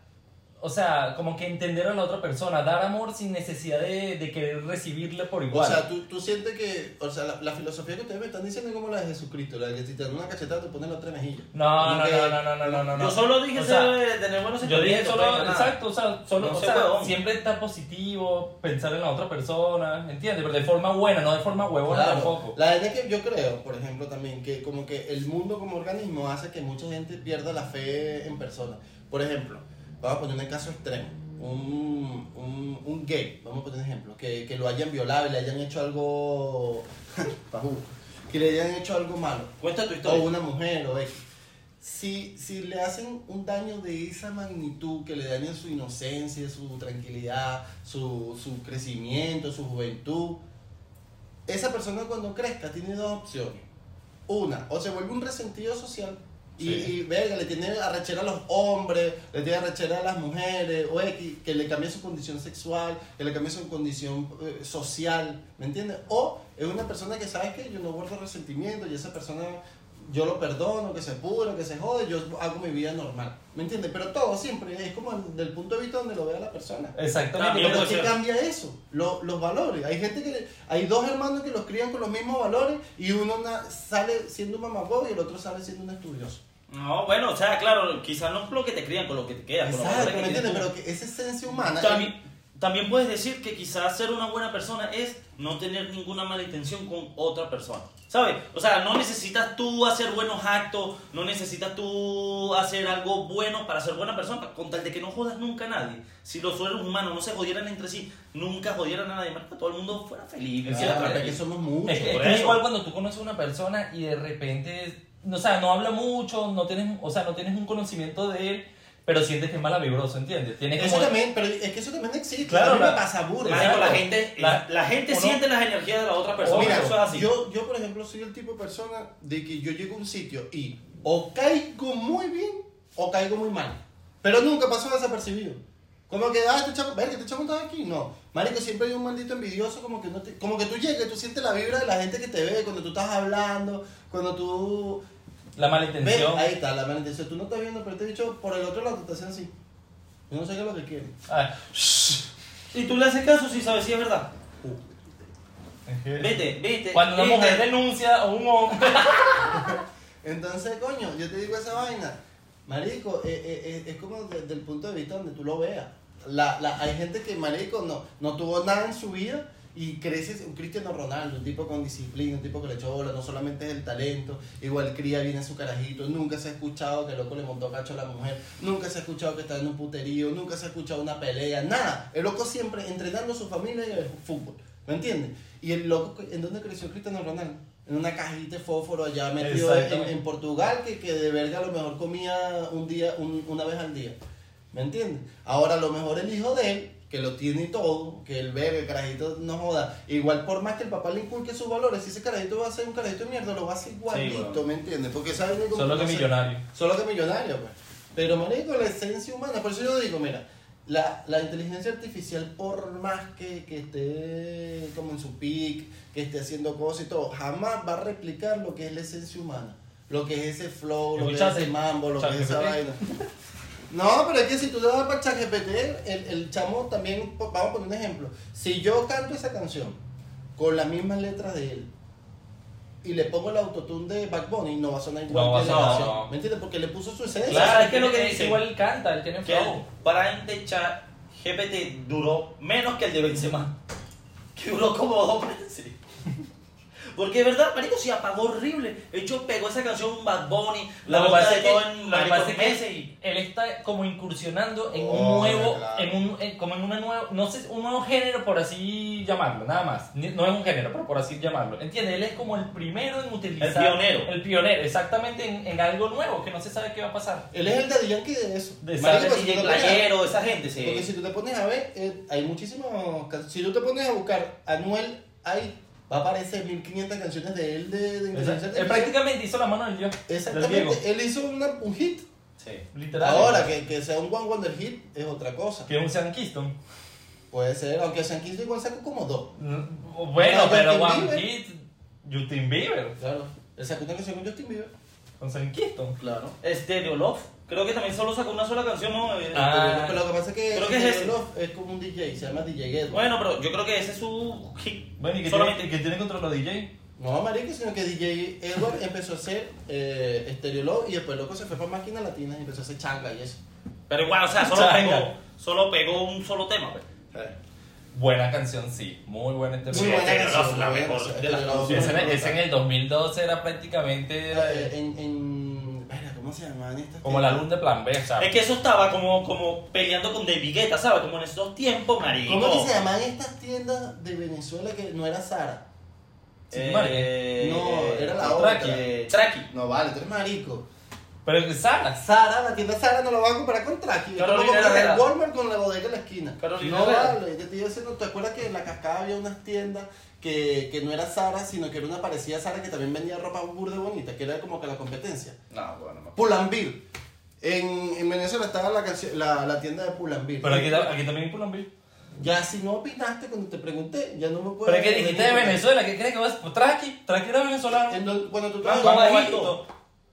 o sea, como que entender a la otra persona, dar amor sin necesidad de, de querer recibirle por O igual. sea, ¿tú, tú sientes que, o sea, la, la filosofía que ustedes me están diciendo es como la de Jesucristo, la de que si te dan una cachetada te ponen la otra mejilla. no, no, que- no, no, no, no, no, no, no. Yo solo dije O sea, tener buenos Yo dije solo, nada. exacto, o sea, solo, No o sea, huevón. siempre estar positivo, pensar en la otra persona, ¿entiendes? Pero de forma buena, no de forma huevona Claro. tampoco. La verdad es que yo creo, por ejemplo, también que como que el mundo como organismo hace que mucha gente pierda la fe en personas. Por ejemplo, vamos a poner un caso extremo. Un, un, un gay, vamos a poner un ejemplo, que, que lo hayan violado y le hayan hecho algo... Que le hayan hecho algo malo. Cuenta tu o historia. una mujer o X. Si, si le hacen un daño de esa magnitud, que le dañan su inocencia, su tranquilidad, su, su crecimiento, su juventud, esa persona cuando crezca tiene dos opciones. Una, o se vuelve un resentido social y, Sí. y verga, le tiene arrechera a los hombres, le tiene arrechera a las mujeres, o X, que le cambie su condición sexual, que le cambie su condición eh, social, ¿me entiendes? O es una persona que sabe que yo no guardo resentimiento y esa persona yo lo perdono, que se pudre, que se jode, yo hago mi vida normal, ¿me entiendes? Pero todo siempre es como del punto de vista donde lo vea la persona. Exactamente. Pero puede ¿qué ser. cambia eso? Lo- los valores. Hay gente que. Hay dos hermanos que los crían con los mismos valores y uno na- sale siendo un mamagüevo y el otro sale siendo un estudioso. No, bueno, o sea, claro, quizás no es lo que te crían, con lo que te queda. con los Exacto, ¿me entiendes? Pero que esa esencia humana. También, también puedes decir que quizás ser una buena persona es no tener ninguna mala intención con otra persona. ¿Sabes? O sea, no necesitas tú hacer buenos actos, no necesitas tú hacer algo bueno para ser buena persona, con tal de que no jodas nunca a nadie. Si los seres humanos no se jodieran entre sí, nunca jodieran a nadie, más que todo el mundo fuera feliz. Claro, que somos muchos. Es que, es igual cuando tú conoces a una persona y de repente, o sea, no habla mucho, no tienes, o sea, no tienes un conocimiento de él, pero sientes que es mala vibroso, ¿entiendes? Tienes Eso como- también, pero es que eso también existe. Claro, a mí me la- pasa. Marico, la gente, La- la, gente uno- siente las energías de la otra persona. Mira, eso es así. yo, yo, por ejemplo, soy el tipo de persona de que yo llego a un sitio y o caigo muy bien o caigo muy mal. Pero nunca paso desapercibido. Como que, ah, este chamo, ver que este chamo está aquí. No. Marico, siempre hay un maldito envidioso como que no te, como que tú llegas y tú sientes la vibra de la gente que te ve cuando tú estás hablando, cuando tú La mala intención. Ahí está, la mala intención. Tú no estás viendo, pero te he dicho por el otro lado, te está haciendo así. Yo no sé qué es lo que quiere. Ah, Y tú le haces caso si sabes si es verdad. Vete, vete. Cuando una vete. mujer denuncia o un hombre. Entonces, coño, yo te digo esa vaina. Marico, eh, eh, eh, es como desde el punto de vista donde tú lo veas. La, la, hay gente que, marico, no, no tuvo nada en su vida y crece un Cristiano Ronaldo, un tipo con disciplina, un tipo que le echó bola, no solamente es el talento, igual cría bien su carajito, nunca se ha escuchado que el loco le montó cacho a la mujer, nunca se ha escuchado que está en un puterío, nunca se ha escuchado una pelea, nada. El loco siempre entrenando a su familia y el fútbol, ¿me entiendes? Y el loco, ¿en dónde creció Cristiano Ronaldo? En una cajita de fósforo allá metido en Portugal, que, que de verga a lo mejor comía un día, un- una vez al día. ¿Me entiendes? Ahora a lo mejor el hijo de él, que lo tiene todo, que el verga, el carajito no joda, igual por más que el papá le inculque sus valores, si ese carajito va a ser un carajito de mierda, lo va a hacer igualito, bueno. ¿me entiendes? Porque sabe como Solo que millonario. Solo que millonario, pues. Pero, marico, la esencia humana, por eso yo digo, mira, la, la inteligencia artificial, por más que, que esté como en su peak, que esté haciendo cosas y todo, jamás va a replicar lo que es la esencia humana. Lo que es ese flow, lo que es ese mambo, lo que es esa vaina. No, pero es que si tú le das para ChatGPT, el, el chamo también, vamos a poner un ejemplo. Si yo canto esa canción con las mismas letras de él y le pongo el autotune de Back Bunny, no va a sonar igual No va que la canción. no. ¿Me entiendes? Porque le puso su esencia. Claro, es que lo que dice- Igual él canta, él tiene flow. Prime de chat GPT duró menos que el de Benzema. Que duró como dos meses. Porque de verdad, marico, se apagó horrible. De hecho, pegó esa canción Bad Bunny, la Lo boca de todo en que meses y... él está como incursionando en Oh, un nuevo, claro. en un, en- como en una nueva, no sé, un nuevo género por así llamarlo, nada más. No es un género, pero por así llamarlo. ¿Entiendes? Él es como el primero en utilizar. El pionero. El pionero, exactamente en, en algo nuevo que no se sabe qué va a pasar. Él es el Daddy Yankee de eso. De Marico, esa- si a- Playero, esa gente Porque se... si tú te pones a ver, eh, hay muchísimos. Si tú te pones a buscar Anuel, ahí va a aparecer 1500 canciones de él de, de inteligencia Él artificial. prácticamente hizo la mano del Diego. Exactamente, él hizo una, un hit. Sí. Literal. Ahora, que, que sea un One Wonder Hit es otra cosa. Que es un Sean Kingston. Puede ser, aunque San Kingston igual sacó como dos. Mm, Bueno, No, pero Justin One Bieber. Hit, Justin Bieber. Claro. Él sacó una canción con Justin Bieber. Con Sean Kingston. Claro. Stereo Love. Creo que también solo sacó una sola canción, ¿no? Eh, Ah. Pero lo que pasa es que, Creo que es ese. Love es como un DJ, se llama DJ Edward. Bueno, pero yo creo que ese es su hit. Bueno, ¿y qué Solamente... tiene, qué tiene contra los DJ? No, marico, sino que DJ Edward empezó a hacer eh, Stereo Love y después loco se fue para máquina latina y empezó a hacer changa y eso. Pero igual, o sea, solo Changa. pegó, solo pegó un solo tema, pues. Buena canción, sí. Muy buena este Muy buena Stereo canción, la muy buena mejor canción. de las Stereo Love, Ese, en- ese en buena. el 2012 era prácticamente era, Eh, en, en, ¿cómo se llamaban estas? como la luz de plan B, ¿sabes? Es que eso estaba como, como peleando con David Guetta, ¿sabes? Como en esos tiempos, marico. ¿Cómo que se llamaban estas tiendas de Venezuela que no era Sara? Sí, Eh, No, era la Traki. otra. Eh, Traki. No vale, tú eres marico. Pero es Sara. Sara, la tienda Sara no la vas a comparar con Traki. Comparar Herrera. el Walmart con la bodega en la esquina. Carolina no Herrera. vale, te estoy diciendo, ¿te acuerdas que en la cascada había unas tiendas que, que no era Sara, sino que era una parecida a Sara que también vendía ropa burda bonita, que era como que la competencia? No, bueno, no. En, en Venezuela estaba la, la, la tienda de Pull&Bear. Pero aquí, aquí también hay Pull&Bear. Ya si no opinaste cuando te pregunté, ya no me puedo... Pero que dijiste de Venezuela, ¿qué crees que vas? Pues Traki, Traki era venezolano. En Cuando tú Ah, estabas... ¿cómo bajito.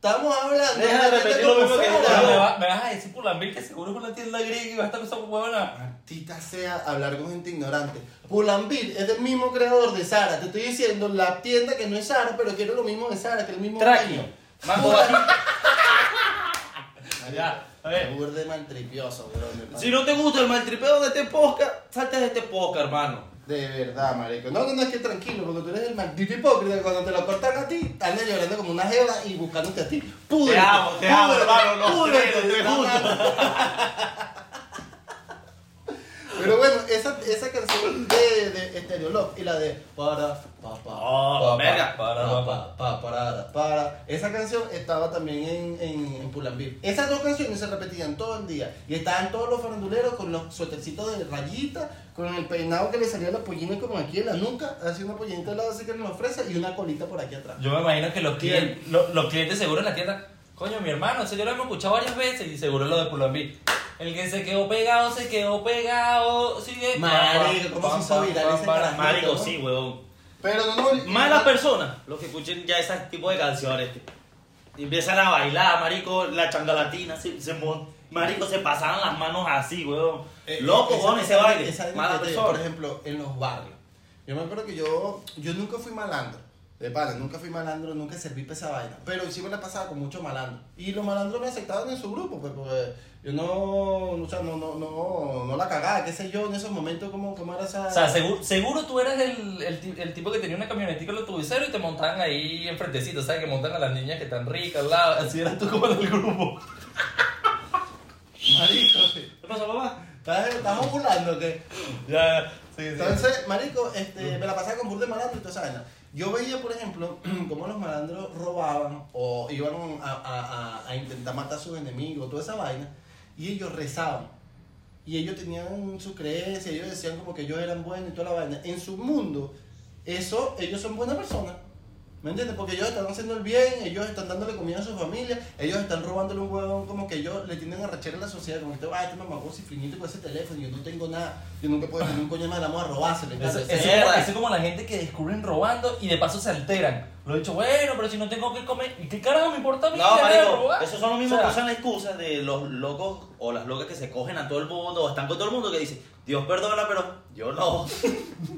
Estamos hablando Deja de repetir lo mismo que me, va- me vas a decir Pull&Bear que seguro es una tienda griega y va a estar con esa huevona. Maldita sea hablar con gente ignorante. Pull&Bear es del mismo creador de Sara. Te estoy diciendo la tienda que no es Sara, pero quiere lo mismo de Sara, que es el mismo Traki. dueño. Mango. Ya, a ver. Burde maltripioso, bro. Si no te gusta el maltripeo de este podcast, salte de este podcast, hermano. De verdad, marico. No, no, no, es que tranquilo, porque tú eres el maldito hipócrita. Cuando te lo cortan a ti, andas llorando como una jeva y buscándote a ti. Púdrete, Te amo, te amo, hermano, los tres, los tres juntos. Pero bueno, esa, esa canción de, de Stereo Love y la de para, pa, pa, Oh, pa, Para, pa, pa, pa, pa, para, para. Esa canción estaba también en, en, en Pull&Bear. Esas dos canciones se repetían todo el día. Y estaban todos los faranduleros con los suétercitos de rayita, con el peinado que le salía la pollina como aquí en la nuca, así una pollinita al lado así que nos ofrece y una colita por aquí atrás. Yo me imagino que los clientes, lo- los, clientes seguro en la tienda, coño, mi hermano, eso ya lo hemos escuchado varias veces y seguro lo de Pull&Bear. El que se quedó pegado, se quedó pegado, sigue. Marico, ¿cómo se hizo viral ese carajo? Marico, sí, huevón. Pero no, no. Malas personas los que escuchen ya ese tipo de canciones. Y empiezan a bailar, marico, la changalatina, se, se marico, se pasaban las manos así, weón. Eh, Loco, weón, ese baile. Mala por persona. ejemplo, en los barrios. Yo me acuerdo que yo, yo nunca fui malandro. De pana, nunca fui malandro, nunca serví para esa vaina. Pero sí me la pasaba con muchos malandros. Y los malandros me aceptaban en su grupo, pues, porque yo no, o sea, no, no, no, no la cagaba, qué sé yo, en esos momentos, cómo, cómo era esa... O sea, seguro, seguro tú eras el, el, el tipo que tenía una camionetica en los tubiceros y te montaban ahí enfrentecito, ¿sabes? Que montan a las niñas que están ricas al lado. Así eras tú como del grupo. Marico. ¿Qué pasó, papá? ¿Estás, estás ovulando que Ya, ya. Sí, sí. Entonces, marico, este, me la pasaba con burda de malandro y toda esa vaina. Yo veía, por ejemplo, cómo los malandros robaban o iban a, intentar matar a sus enemigos, toda esa vaina, y ellos rezaban. Y ellos tenían su creencia, ellos decían como que ellos eran buenos y toda la vaina. En su mundo, eso, ellos son buenas personas. ¿Me entiendes? Porque ellos están haciendo el bien, ellos están dándole comida a su familia, ellos están robándole un huevón, como que ellos le tienen a rechera a la sociedad, como que, ah, este mamagón cifrinito con ese teléfono, yo no tengo nada, yo nunca puedo tener un coño más, vamos a robárselo. Eso, es verdad. eso es como la gente que descubren robando y de paso se alteran. Lo he dicho, bueno, pero si no tengo que comer, ¿y qué carajo me importa a mí? No, marico, robar? esos son los mismos O sea, que usan la excusa de los locos o las locas que se cogen a todo el mundo o están con todo el mundo que dicen, Dios perdona, pero yo no.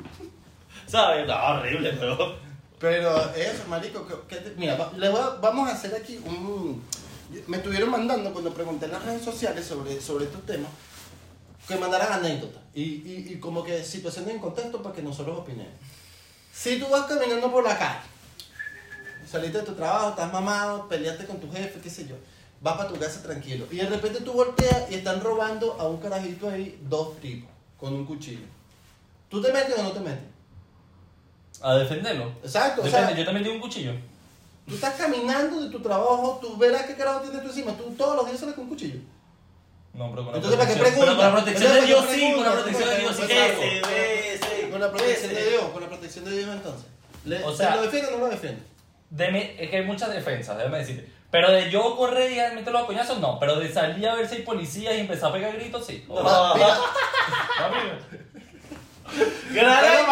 ¿Sabes? No, horrible, pero... Pero eso, marico, que, mira, le vamos a hacer aquí un... Me estuvieron mandando cuando pregunté en las redes sociales sobre, sobre estos temas, que mandaran anécdotas y, y, y como que situaciones en contexto para que nosotros opinemos. Si tú vas caminando por la calle, saliste de tu trabajo, estás mamado, peleaste con tu jefe, qué sé yo, vas para tu casa tranquilo y de repente tú volteas y están robando a un carajito ahí dos tipos con un cuchillo. ¿Tú te metes o no te metes? A defenderlo. Exacto, o Depende, sea, yo también tengo un cuchillo. Tú estás caminando de tu trabajo, tú verás qué carajo tienes tú encima. Tú todos los días sales con un cuchillo. No, pero con la Entonces, ¿para qué protección- Pero con la preguntas? protección de Dios ¿para qué sí, con la preguntas? protección de Dios sí Con la protección de Dios, con la protección de Dios entonces. Le, O ¿se sea- lo defiende o no lo defiende? Deme- es que hay muchas defensas, déjame decirte. Pero de yo correr y meterlo a coñazos, no. Pero de salir a ver si hay policías y empezar a pegar gritos, sí. No. Amigo. Gran Pero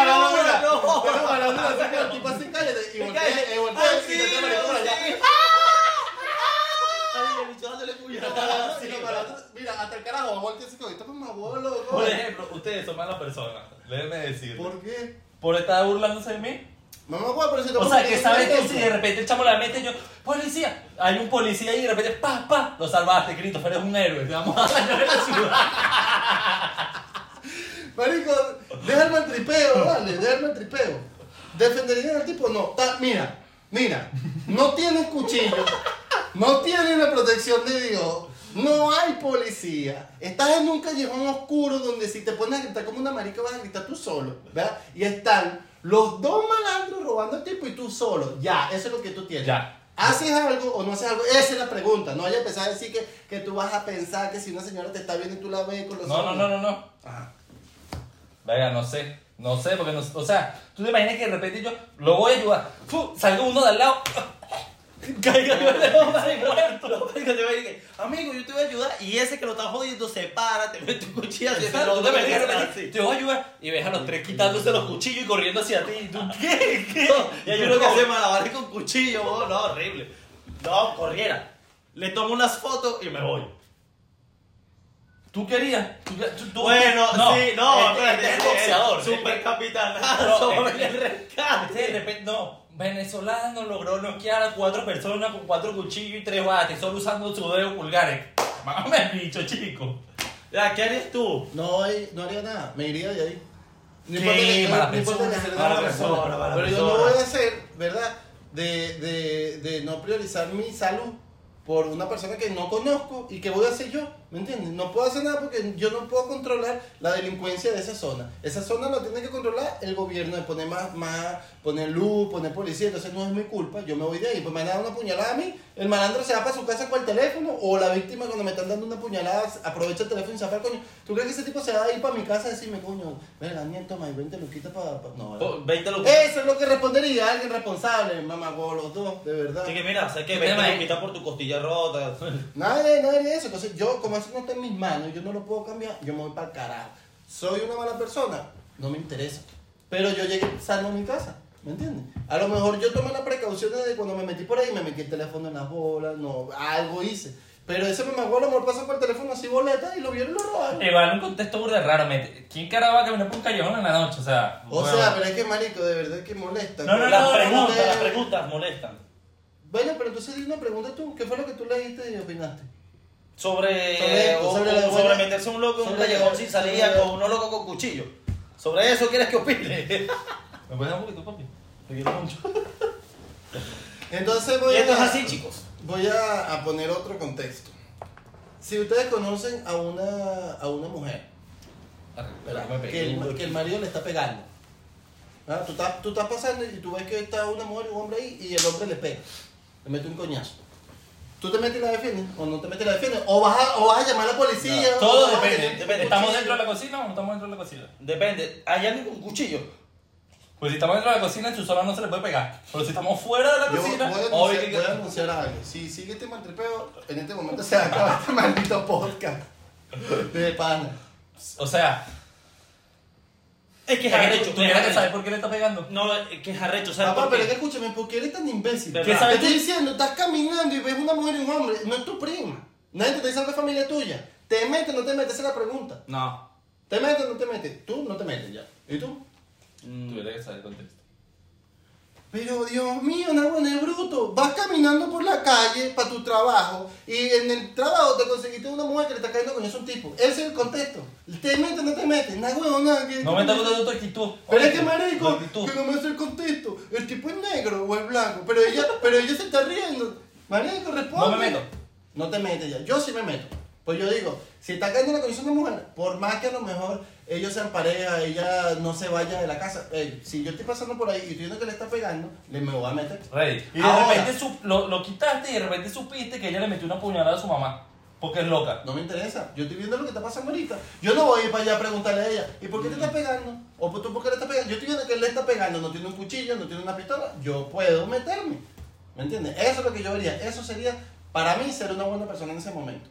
pero para la dura, así que el tipo así cállate y voltea, Cállate. y voltea y sí, te toma la cámara sí. allá. Ay, el bicho dándole Y puñalada. lo para la Sí, otra, y lo para la otra, Mira, hasta el carajo, voltea así como, esto es mamabolo, loco. Por ejemplo, ustedes son malas personas. Déjenme decir. ¿Por qué? Por estar burlándose de mí. Mamá, guau, pero si te O sea, que sabes que si de repente el chamo la mete yo, policía, hay un policía ahí y de repente, pa, pa, lo salvaste, Cristo, eres un héroe, te vamos a dañar en la ciudad. Marico, déjame el tripeo, vale, déjame el tripeo. ¿Defenderían al tipo? No. Ta- mira, mira, no tienen cuchillo, no tienen la protección de Dios, no hay policía. Estás en un callejón oscuro donde si te pones a gritar como una marica vas a gritar tú solo, ¿verdad? Y están los dos malandros robando al tipo y tú solo. Ya, eso es lo que tú tienes. Ya. ¿Haces algo o no haces algo? Esa es la pregunta. No vaya a empezar a decir que, que tú vas a pensar que si una señora te está viendo y tú la ves con los No, no, ojos. no, no, no. Ajá. Venga, no sé. No sé, porque no O sea, tú te imaginas que de repente yo lo voy a ayudar. ¡Fu! Salga uno de al lado. Caiga yo de hombre muerto. Amigo, yo te voy a ayudar. Y ese que lo está jodiendo se para, te mete un cuchillo hacia te repente te voy a ayudar y ves a los tres quitándose los cuchillos y corriendo hacia ti. Y tú, ¿qué? ¿Qué? Y hay uno que hace malabares con cuchillo, oh, no, horrible. No, corriera. Le tomo unas fotos y me voy. ¿Tú querías? ¿Tú, tú- tú- Bueno, sí, no, este, espérate, este es boxeador. Super capitanazo, No, en el rescate. Este de repente, no, venezolano logró noquear a cuatro personas con cuatro cuchillos y tres bates, solo usando su dedo pulgares. Mámame el bicho, chico. Ya, ¿qué harías tú? No, no haría nada, me iría de ahí. No Qué importa que- mala no importa persona, que Pero yo no voy a hacer, ¿verdad? De, de, de no priorizar mi salud por una persona que no conozco y que voy a hacer yo, ¿me entiendes? No puedo hacer nada porque yo no puedo controlar la delincuencia de esa zona. Esa zona la tiene que controlar el gobierno, de poner más, más, poner luz, poner policía, entonces no es mi culpa, yo me voy de ahí, pues me han dado una puñalada a mí, el malandro se va para su casa con el teléfono, o la víctima cuando me están dando una puñalada aprovecha el teléfono y se va coño. ¿Tú crees que ese tipo se va a ir para mi casa a decirme, coño, venga, Daniel, toma y 20 luquitas para... No, ¿verdad? Po- 20 lo Eso es lo que respondería alguien responsable, mamá, los dos, de verdad. Así que mira, sé que ¿Qué 20 tema lo es? quitas por tu costilla rota. Nadie, nadie de eso. Entonces, yo, como eso no está en mis manos, yo no lo puedo cambiar, yo me voy para el carajo. ¿Soy una mala persona? No me interesa. Pero yo llegué sano a mi casa. ¿Me entiendes? A lo mejor yo tomé la precaución de cuando me metí por ahí, me metí el teléfono en las bolas, no, algo hice. Pero ese me a lo mejor pasó por el teléfono así boleta y lo vieron y lo robaron. Igual un contexto burda raro. ¿Quién carajo va a caminar por un callejón en la noche? O sea, O bueno. sea, pero es que marico, de verdad que molesta. No, no, Las no, preguntas, no, las preguntas molestan. Bueno, pero entonces di una pregunta tú, ¿qué fue lo que tú leíste y opinaste? Sobre, Sobre o- sobre o- meterse un loco en un callejón sin salida con unos locos con cuchillo. Sobre eso quieres que opine. ¿Me puedes dar un poquito, papi? Quiero mucho. Entonces Y voy esto es a, así, chicos. voy a, a poner otro contexto. Si ustedes conocen a una, a una mujer que, el, que el marido le está pegando, ¿verdad? tú, estás, tú estás pasando y tú ves que está una mujer y un hombre ahí y el hombre le pega, le mete un coñazo. ¿Tú te metes y la defiendes o no te metes y la defiendes? ¿O vas a, o vas a llamar a la policía? Todo depende. ¿Estamos dentro de la cocina o no estamos dentro de la cocina? Depende. ¿Hay alguien con cuchillo? Pues si estamos dentro de la cocina, en su zona no se le puede pegar. Pero si estamos fuera de la Yo voy cocina, a, obvio anunciar, que... voy a anunciar algo. Si sigue este maltripeo, en este momento se acaba este maldito podcast. De pana. O sea, Es que es ¿tú arrecho. quieres que arrecho. saber por qué le está pegando? No, es que es arrecho. ¿Sabes Papá, por pero es qué? que escúchame, ¿por qué eres tan imbécil? ¿Qué ¿Qué sabes? sabes Te tú? estoy diciendo, estás caminando y ves una mujer y un hombre, no es tu prima. Nadie te está diciendo que es familia tuya. ¿Te metes o no te metes? Esa es la pregunta. No. ¿Te metes o no te metes? Tú no te metes ya. ¿Y tú? Mm, Tuviera que saber el contexto. Pero Dios mío, Nagüen es bruto. Vas caminando por la calle para tu trabajo y en el trabajo te conseguiste una mujer que le está cayendo con eso un tipo. Ese es el contexto. ¿Te metes o no te metes? Nagüen, nada. que- No me está gustando tu actitud. Pero es que marico, que no me hace el contexto. El tipo es negro o es blanco. Pero ella, pero ella se está riendo. Marico, responde. No me meto. No te metes ya. Yo sí me meto. Pues yo digo, si está cayendo en la condición de mujer, por más que a lo mejor ellos sean pareja, ella no se vaya de la casa. ey, si yo estoy pasando por ahí y estoy viendo que le está pegando, le me voy a meter. Ready. Y de Ahora. repente su- lo, lo quitaste y de repente supiste que ella le metió una puñalada a su mamá. Porque es loca. No me interesa. Yo estoy viendo lo que está pasando ahorita. Yo no voy a ir para allá a preguntarle a ella, ¿y por qué te está pegando? ¿O tú por qué le está pegando? Yo estoy viendo que él le está pegando, no tiene un cuchillo, no tiene una pistola. Yo puedo meterme. ¿Me entiendes? Eso es lo que yo haría. Eso sería, para mí, ser una buena persona en ese momento.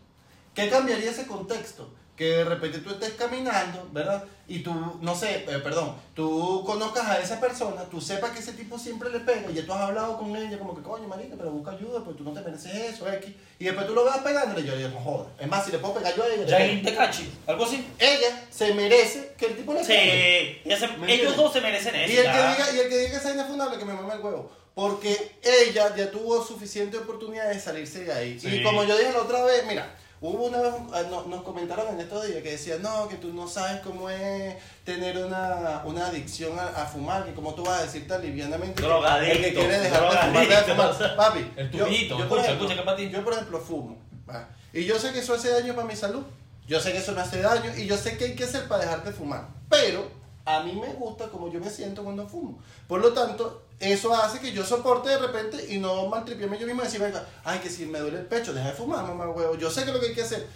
¿Qué cambiaría ese contexto? Que de repente tú estés caminando, ¿verdad? Y tú, no sé, eh, perdón, tú conozcas a esa persona, tú sepas que ese tipo siempre le pega y ya tú has hablado con ella como que, coño, marica, pero busca ayuda, pues tú no te mereces eso, X. Y después tú lo vas pegándole y yo digo, no jodas. Es más, si le puedo pegar yo a ella, pego. Jailin Tecachi, algo así. ella se merece que el tipo le pegue. Sí, ya se- ¿Me ellos entiendes? dos se merecen Y eso. el, que ya. diga, y el que diga que esa vaina es fundable, que me mame el huevo. Porque ella ya tuvo suficiente oportunidad de salirse de ahí. Sí. Y como yo dije la otra vez, mira, hubo una vez, ah, no- nos comentaron en estos días que decían, no, que tú no sabes cómo es tener una, una adicción a, a fumar, que como tú vas a decir tan livianamente el que quiere dejar de fumar, de fumar. Papi, El yo- tubito, yo, por escucha, ejemplo- escucha que para ti. Yo, por ejemplo, fumo. ¿va? Y yo sé que eso hace daño para mi salud. Yo sé que eso me hace daño y yo sé que hay que hacer para dejar de fumar. Pero a mí me gusta como yo me siento cuando fumo. Por lo tanto, eso hace que yo soporte de repente y no maltripiarme yo mismo y decir, venga, ay, que si me duele el pecho, deja de fumar, mamá huevo. Yo sé que lo que hay que hacer.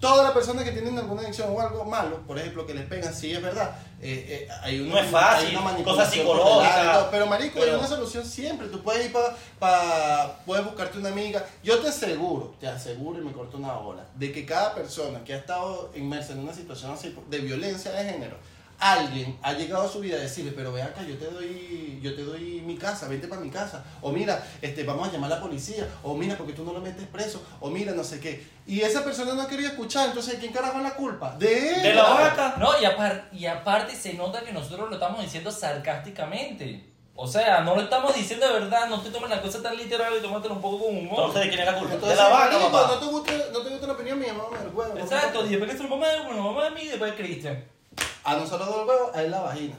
Todas las personas que tienen alguna adicción o algo malo, por ejemplo, que les pegan, sí es verdad. eh, eh, hay una, No es fácil, hay una manipulación todo, Pero, marico, hay una solución siempre. Tú puedes ir para. Pa, puedes buscarte una amiga. Yo te aseguro, te aseguro y me corto una bola, de que cada persona que ha estado inmersa en una situación así de violencia de género, alguien ha llegado a su vida a decirle, pero ve acá, yo te doy, yo te doy mi casa, vente para mi casa. O mira, este, vamos a llamar a la policía. O mira, porque tú no lo metes preso. O mira, no sé qué. Y esa persona no ha querido escuchar. Entonces, ¿quién carajo es la culpa? De él. De la vaca. No, y, apar- y aparte se nota que nosotros lo estamos diciendo sarcásticamente. O sea, no lo estamos diciendo de verdad, no te tomes la cosa tan literal y tómatelo un poco con humor. Entonces, ¿de quién es la culpa? Entonces, de la vaca, marico, papá. no te gusta, no te gusta la opinión mía, mamá, el huevo. no Exacto, y después que se lo mamá, bueno, mamá de mí y después de Cristian. A nosotros dos huevos, a él la vagina.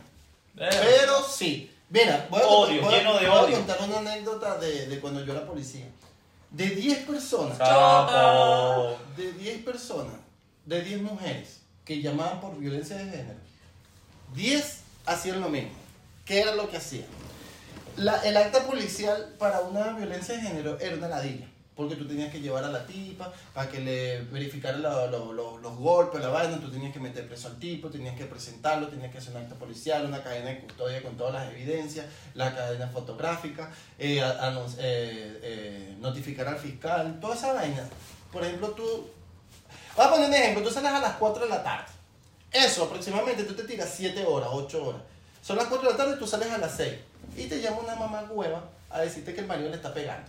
Eh, Pero sí. Mira, voy a, Odio, voy a- lleno de voy a odio. contar una anécdota de, de cuando yo era policía. De 10 personas, Chapo. de 10 personas, de 10 mujeres que llamaban por violencia de género, 10 hacían lo mismo. ¿Qué era lo que hacían? La- el acta policial para una violencia de género era una ladilla. Porque tú tenías que llevar a la tipa para que le verificara lo- lo- lo- los golpes, la vaina, tú tenías que meter preso al tipo, tenías que presentarlo, tenías que hacer un acta policial, una cadena de custodia con todas las evidencias, la cadena fotográfica, eh, eh, eh, notificar al fiscal, toda esa vaina. Por ejemplo, tú... Voy a poner un ejemplo, tú sales a las 4 de la tarde. Eso aproximadamente tú te tiras 7 horas, 8 horas. Son las 4 de la tarde tú sales a las 6. y te llama una mamá hueva a decirte que el marido le está pegando.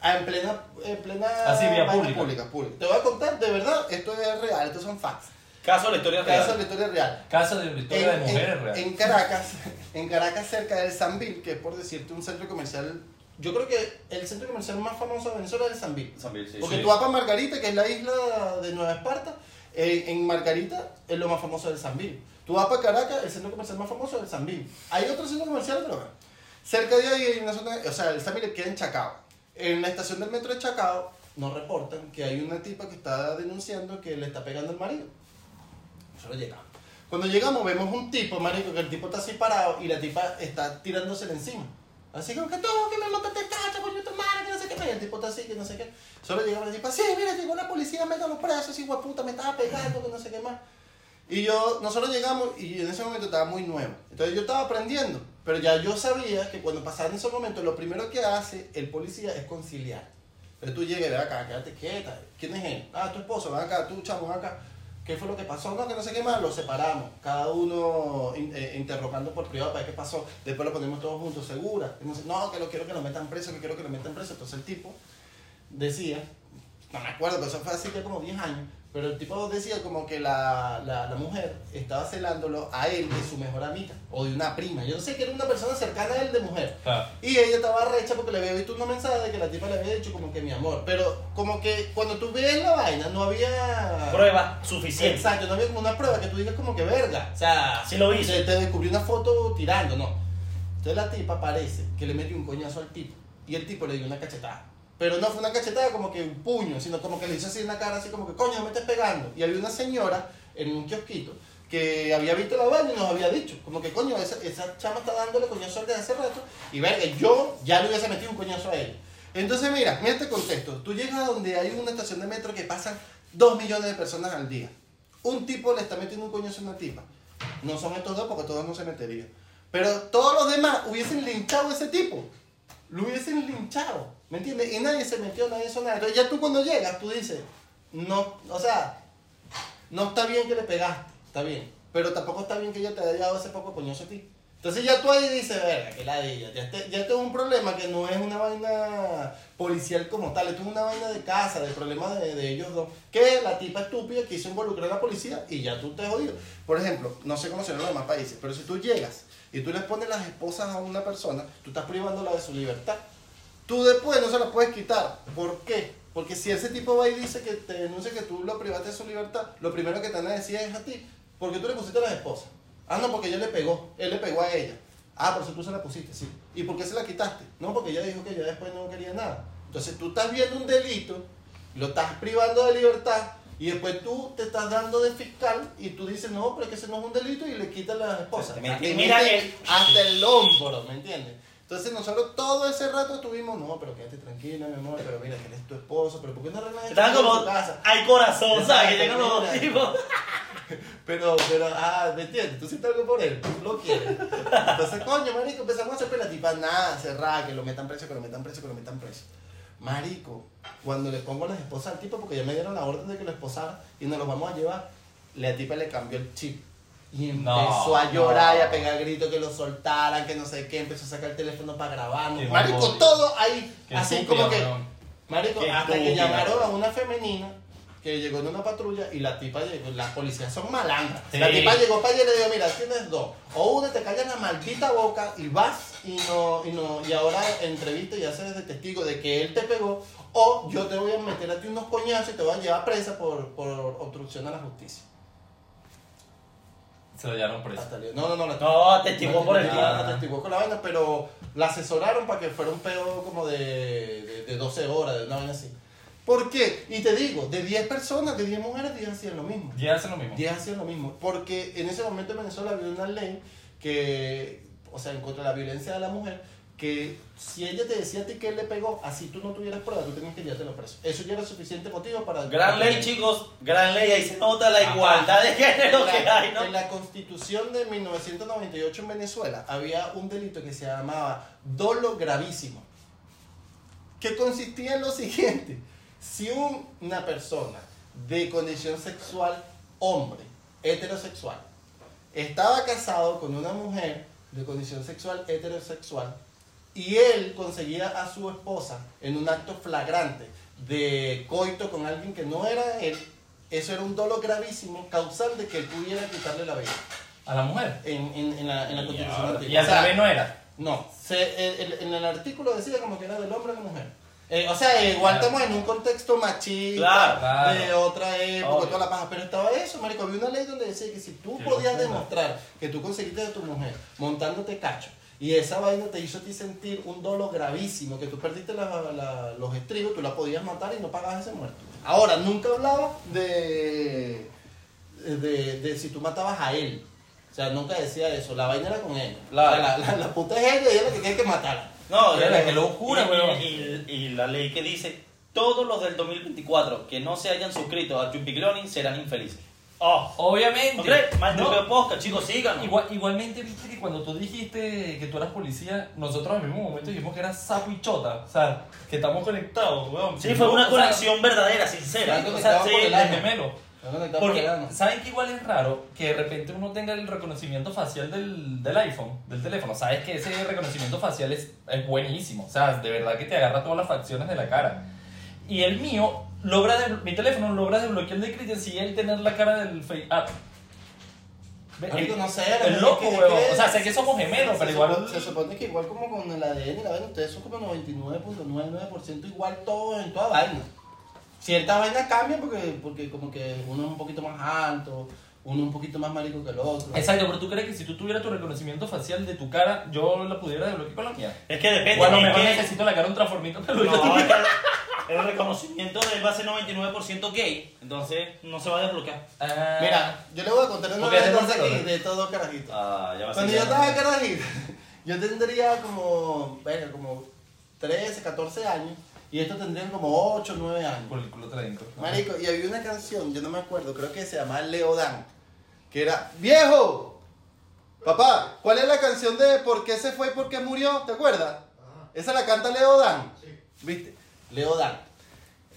Ah, En plena, en plena Así, vía vaina pública. pública. Te voy a contar, de verdad, esto es real, estos son facts. Caso de la historia Caso de real. la historia real. Caso de historia de En, mujeres en- real. en Caracas, en Caracas cerca del Sambil, que es por decirte un centro comercial, yo creo que el centro comercial más famoso de Venezuela es el Sambil. Sambil, sí. Porque Sí. tú vas para Margarita, que es la isla de Nueva Esparta, eh, en Margarita es lo más famoso del Sambil. Tú vas para Caracas, el centro comercial más famoso es el Sambil. Hay otro centro comercial, pero. Cerca de ahí hay una zona, o sea, el Sambil queda en Chacao. En la estación del metro de Chacao nos reportan que hay una tipa que está denunciando que le está pegando al marido. Nosotros llegamos. Cuando llegamos vemos un tipo, marico, que el tipo está así parado y la tipa está tirándosele encima. Así como que tú, que me mataste cacha, coño, tu madre, que no sé qué. Y el tipo está así, que no sé qué. Solo llegamos la tipa, sí, mira, llegó la policía, métalo preso, ese hijo de puta, me estaba pegando, que no sé qué más. Y yo, nosotros llegamos y en ese momento estaba muy nuevo. Entonces yo estaba aprendiendo, pero ya yo sabía que cuando pasaban esos momentos, lo primero que hace el policía es conciliar. Pero tú llegas, ven acá, quédate quieta. ¿Quién es él? Ah, tu esposo, ven acá, tú, chamo, ven acá. ¿Qué fue lo que pasó? No, que no sé qué más. Lo separamos. Cada uno eh, interrogando por privado para ver qué pasó. Después lo ponemos todos juntos, segura. No, que lo quiero que lo metan preso, que quiero que lo metan preso. Entonces el tipo decía, no me acuerdo, pero eso fue así que como 10 años, pero el tipo decía como que la, la, la mujer estaba celándolo a él de su mejor amiga o de una prima. Yo no sé que era una persona cercana a él de mujer. Claro. Y ella estaba recha porque le había visto una mensaje de que la tipa le había dicho como que mi amor. Pero como que cuando tú ves la vaina no había... Prueba suficiente. Exacto, no había como una prueba que tú digas como que verga. O sea, Sí lo hizo. Te, te descubrió una foto tirando, no. Entonces la tipa parece que le metió un coñazo al tipo y el tipo le dio una cachetada. Pero no fue una cachetada como que un puño, sino como que le hizo así en la cara, así como que coño, me estás pegando. Y había una señora en un kiosquito que había visto la vaina y nos había dicho, como que coño, esa, esa chama está dándole coñazo desde hace rato y verga, yo ya le hubiese metido un coñazo a ella. Entonces mira, mira este contexto. Tú llegas a donde hay una estación de metro que pasan dos millones de personas al día. Un tipo le está metiendo un coñazo a una tipa. No son estos dos porque todos no se meterían. Pero todos los demás hubiesen linchado a ese tipo. Lo hubiesen linchado. ¿Me entiendes? Y nadie se metió, nadie hizo nada. Entonces ya tú cuando llegas, tú dices, no, o sea, no está bien que le pegaste, está bien. Pero tampoco está bien que ella te haya dado ese poco coñazo a ti. Entonces ya tú ahí dices, verga, que la de ella. Ya este, ya este es un problema que no es una vaina policial como tal, esto es una vaina de casa, de problema de, de ellos dos. Que la tipa estúpida quiso involucrar a la policía y ya tú te has jodido. Por ejemplo, no sé cómo serán los demás países, pero si tú llegas y tú les pones las esposas a una persona, tú estás privándola de su libertad. Tú después no se la puedes quitar. ¿Por qué? Porque si ese tipo va y dice que te denuncia que tú lo privaste de su libertad, lo primero que te van a decir es a ti, porque tú le pusiste a las esposas. Ah, no, porque ella le pegó, él le pegó a ella. Ah, por eso tú se la pusiste, sí. ¿Y por qué se la quitaste? No, porque ella dijo que ya después no quería nada. Entonces tú estás viendo un delito, lo estás privando de libertad, y después tú te estás dando de fiscal y tú dices, no, pero es que ese no es un delito y le quitas las esposas. Te mete- Te mira mete el- hasta el hombro, ¿me entiendes? Entonces nosotros todo ese rato estuvimos, no, pero quédate tranquila, mi amor, pero mira que él es tu esposo, pero ¿por qué no arreglas esto Están en como, casa? hay corazón, ¿sabes? Que llegan los mira. tipos. Pero, pero, ah, ¿me entiendes? Tú sientes algo por él, tú lo quieres. Entonces, coño, marico, empezamos a hacer pelatipas, nada, cerrada, que lo metan preso, que lo metan preso, que lo metan preso. Marico, cuando le pongo las esposas al tipo, porque ya me dieron la orden de que lo esposara y nos lo vamos a llevar, la tipa le cambió el chip. Y No, empezó a llorar y a pegar gritos que lo soltaran, que no sé qué, empezó a sacar el teléfono para grabarnos. Qué Marico, todo ahí, Qué así estúpido, como que... Marico, Qué hasta que llamaron a una femenina que llegó en una patrulla y la tipa llegó, las policías son malandras. Sí. La tipa llegó para allá y le dijo, mira, tienes dos. O una te callas la maldita boca y vas y no, y no, y ahora entrevista y haces de testigo de que él te pegó, o yo te voy a meter a ti unos coñazos y te voy a llevar presa por, por obstrucción a la justicia. Se lo llevaron preso. No, no, no, la No, atestiguó por el día. la atestiguó con la vaina, pero la asesoraron para que fuera un pedo como de, de, de 12 horas, de una vaina así. ¿Por qué? Y te digo, de 10 personas, de 10 mujeres, 10 hacían lo mismo. Ya hacen lo mismo. 10 hacían lo mismo. Porque en ese momento en Venezuela había una ley que, o sea, en contra de la violencia de la mujer, que si ella te decía a ti que él le pegó, así tú no tuvieras prueba, tú tenías que llevártelo preso. Eso ya era suficiente motivo para... Gran ley, chicos, gran ley. Ahí se nota la igualdad de género que hay, ¿no? en la constitución de 1998 en Venezuela había un delito que se llamaba dolo gravísimo, que consistía en lo siguiente. Si un- una persona de condición sexual hombre, heterosexual, estaba casado con una mujer de condición sexual heterosexual y él conseguía a su esposa en un acto flagrante de coito con alguien que no era él, eso era un dolo gravísimo causal de que él pudiera quitarle la vida A la mujer. en, en, en la, en la constitución antigua. Y al O sea, revés no era. no, se- el- el- en el artículo decía como que era del hombre a la mujer. Eh, o sea, igual Claro. estamos en un contexto machista, Claro, claro. de otra época, Obvio. toda la paja, pero estaba eso, marico, había una ley donde decía que si tú Qué podías locura. demostrar que tú conseguiste de tu mujer montándote cacho, y esa vaina te hizo a ti sentir un dolo gravísimo, que tú perdiste la- la- los estribos, tú la podías matar y no pagabas ese muerto. Ahora, nunca hablaba de, de, de si tú matabas a él. O sea, nunca decía eso, la vaina era con él. Claro. La, la, la puta es ella y ella es la que quiere que matarla. No, y- qué locura, y- weón. Y, y la ley que dice, todos los del 2024 que no se hayan suscrito a Chupi Cloning serán infelices. Oh, Obviamente. ¿no? Más chicos, síganos. Igual, igualmente, viste que cuando tú dijiste que tú eras policía, nosotros al mismo momento dijimos que eras sapo y chota. O sea, que estamos conectados, weón. Sí, fue una O sea, conexión verdadera, sincera. O sea, sí, gemelo. Porque. ¿saben que igual es raro que de repente uno tenga el reconocimiento facial del, del iPhone, del teléfono? Sabes que ese reconocimiento facial es, es buenísimo. O sea, de verdad que te agarra todas las facciones de la cara. Y el mío, logra de- mi teléfono logra desbloquear el de Cristian sin él tener la cara del Face App. Marico, el- no sé, el loco, weón. O sea, sé que somos gemelos, se pero igual. supone- se supone que igual como con el ADN y la vaina, ustedes son como 99.99% igual todos en toda vaina. Ciertas vainas cambian porque, porque como que uno es un poquito más alto, uno es un poquito más marico que el otro. Exacto, pero tú crees que si tú tuvieras tu reconocimiento facial de tu cara, yo la pudiera desbloquear con la mía. Es que depende. O a lo es mejor que- necesito la cara un transformito, pero No, el reconocimiento de él va a ser 99% gay, entonces no se va a desbloquear. Ah, Mira, yo le voy a contar una de cosa aquí Barcelona. de todos carajitos. Ah, ya va a Cuando yo estaba carajito, yo tendría como, venga, como 13, 14 años y estos tendrían como 8, 9 años. Por el culo entro. Marico, y había una canción, yo no me acuerdo, creo que se llamaba Leodán, que era ¡Viejo! Papá, ¿cuál es la canción de ¿Por qué se fue y por qué murió? ¿Te acuerdas? Esa la canta Leodán. ¿Viste? Leodán.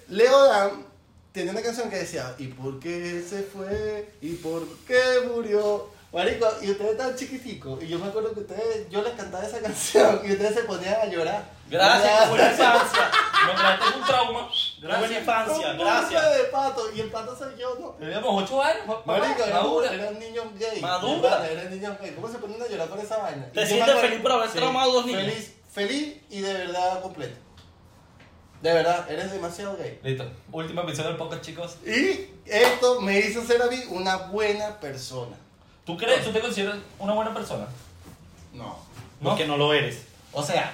Leodán tenía una canción que decía ¿Y por qué se fue? ¿Y por qué murió? Marico, y ustedes estaban chiquiticos, y yo me acuerdo que ustedes, yo les cantaba esa canción y ustedes se ponían a llorar. Gracias, qué buena infancia. Me creaste un trauma. Qué buena infancia, gracias. de pato, y el pato soy yo, ¿no? Teníamos 8 años, papá. Marico, era, madura. era un niño gay. Madura. Era un niño gay. ¿Cómo se ponen a llorar por esa vaina? ¿Te sientes feliz por haber traumado a dos niños? Feliz, feliz y de verdad completo. De verdad, eres demasiado gay. Listo. Última episodio del podcast, chicos. Y esto me hizo ser a mí una buena persona. ¿Tú crees, tú te consideras una buena persona? No. ¿No? Porque no lo eres. O sea,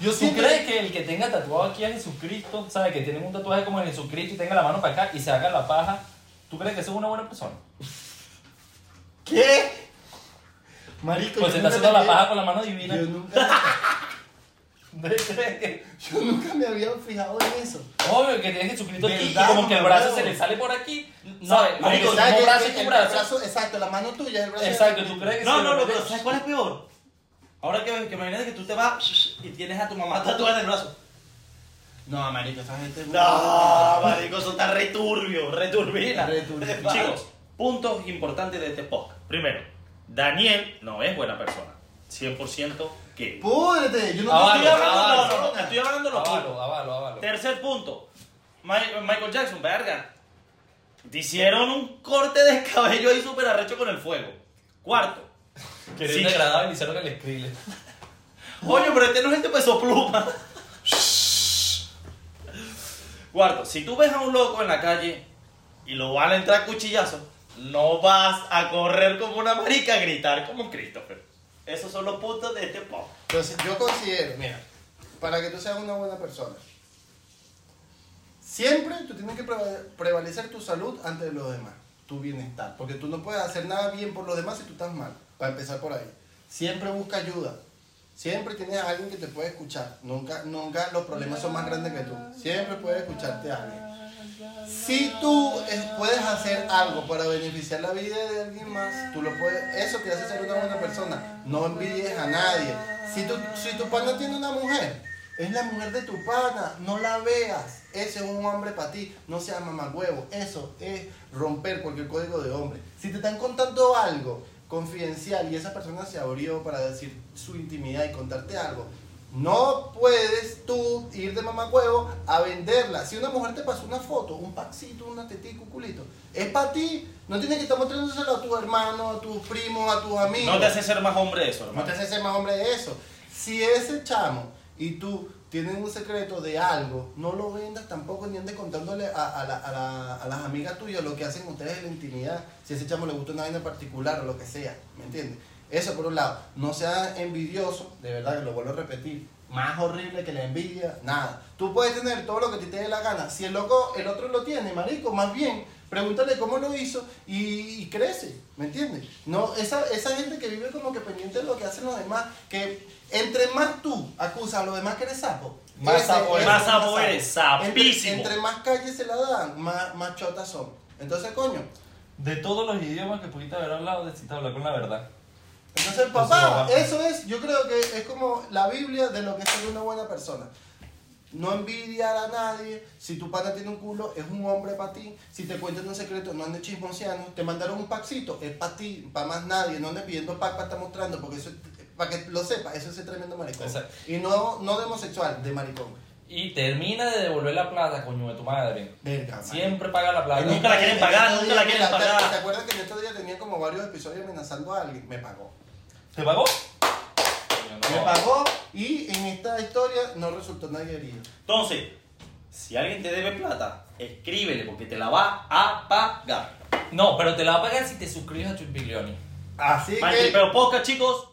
yo ¿Tú siempre... crees que el que tenga tatuado aquí a Jesucristo, sabe que tiene un tatuaje como de Jesucristo y tenga la mano para acá y se haga la paja, ¿tú crees que es una buena persona? ¿Qué? Marico, Pues se está haciendo la paja con la mano divina. Yo nunca. Yo nunca me había fijado en eso. Obvio que tiene Jesucristo aquí y ¿Verdad, como que el brazo se le sale por aquí. No, marico, ¿sabes brazo y tu brazo. Exacto, la mano tuya es el brazo. Exacto. ¿tú crees que No, no, lo no, pero? ¿sabes cuál es peor? Ahora que, que imagínate que tú te vas y tienes a tu mamá tatuada en el brazo. No, marico, esa gente es muy- No, marico, eso está returbio, returbina. Returbina. Chicos, puntos importantes de este podcast. Primero, Daniel no es buena persona. 100% que. Púdrete, yo no Avalo, estoy hablando avalo. de No, no, no, persona. estoy hablando de los. Avalo, avalo, avalo. Tercer punto, Mi- Michael Jackson, verga. Te hicieron un corte de cabello ahí súper arrecho con el fuego. Cuarto, Que Sí. es agradable y hicieron el scrile. Oye, pero este no es el de peso pluma. Cuarto, si tú ves a un loco en la calle y lo van a entrar cuchillazo, no vas a correr como una marica a gritar como un Christopher. Esos son los puntos de este podcast. Entonces, yo considero, mira, para que tú seas una buena persona, siempre tú tienes que preva- prevalecer tu salud ante los demás, tu bienestar, porque tú no puedes hacer nada bien por los demás si tú estás mal, para empezar por ahí. Siempre busca ayuda, siempre tienes a alguien que te puede escuchar, nunca, nunca los problemas son más grandes que tú, siempre puede escucharte a alguien. Si tú eh, puedes hacer algo para beneficiar la vida de alguien más, tú lo puedes, eso te hace ser una buena persona. No envidies a nadie. Si tu, si tu pana tiene una mujer, es la mujer de tu pana, no la veas. Ese es un hombre para ti, no seas mamagüevo. Eso es romper cualquier código de hombre. Si te están contando algo confidencial y esa persona se abrió para decir su intimidad y contarte algo, no puedes tú ir de mamacuevo a venderla. Si una mujer te pasó una foto, un paxito, una tetica, un culito, es para ti. No tienes que estar mostrándoselo a tus hermanos, a tus primos, a tus amigos. No te hace ser más hombre eso, No te haces ser más hombre de eso. Si ese chamo y tú tienen un secreto de algo, no lo vendas tampoco ni andes contándole a, a la- a la- a las amigas tuyas lo que hacen ustedes en la intimidad. Si a ese chamo le gusta una vaina particular o lo que sea, ¿me entiendes? Eso por un lado. No seas envidioso, de verdad que lo vuelvo a repetir. Más horrible que la envidia, nada. Tú puedes tener todo lo que te dé la gana. Si el loco, el otro lo tiene, marico, más bien, pregúntale cómo lo hizo y, y crece, ¿me entiendes? No, esa, esa gente que vive como que pendiente de lo que hacen los demás, que entre más tú acusas a los demás que eres sapo, Más sapo eres. es Más sapo eres, sapísimo. Entre, entre más calles se la dan, más, más chotas son. Entonces, coño, De todos los idiomas que pudiste haber hablado, decidiste hablar con la verdad. Entonces, papá, eso es, yo creo que es como la Biblia de lo que es ser una buena persona. No envidiar a nadie. Si tu pana tiene un culo, es un hombre para ti. Si te cuentan un secreto, no andes chismoseando. Te mandaron un paxito, es para ti, para más nadie. No andes pidiendo pack para estar mostrando, porque eso, para que lo sepa, eso es ser tremendo maricón. Exacto. Y no, no de homosexual, de maricón. Y termina de devolver la plata, coño de tu madre. Verga. Siempre paga la plata. Nunca la quieren pagar, nunca la quieren mira, ¿te- pagar. ¿Te acuerdas que en estos días tenía como varios episodios amenazando a alguien? Me pagó. ¿Te pagó? Me pagó y en esta historia no resultó nadie herido. Entonces, si alguien te debe plata, escríbele porque te la va a pagar. No, pero te la va a pagar si te suscribes a Chupiglioni. Así que tripeo podcast, chicos.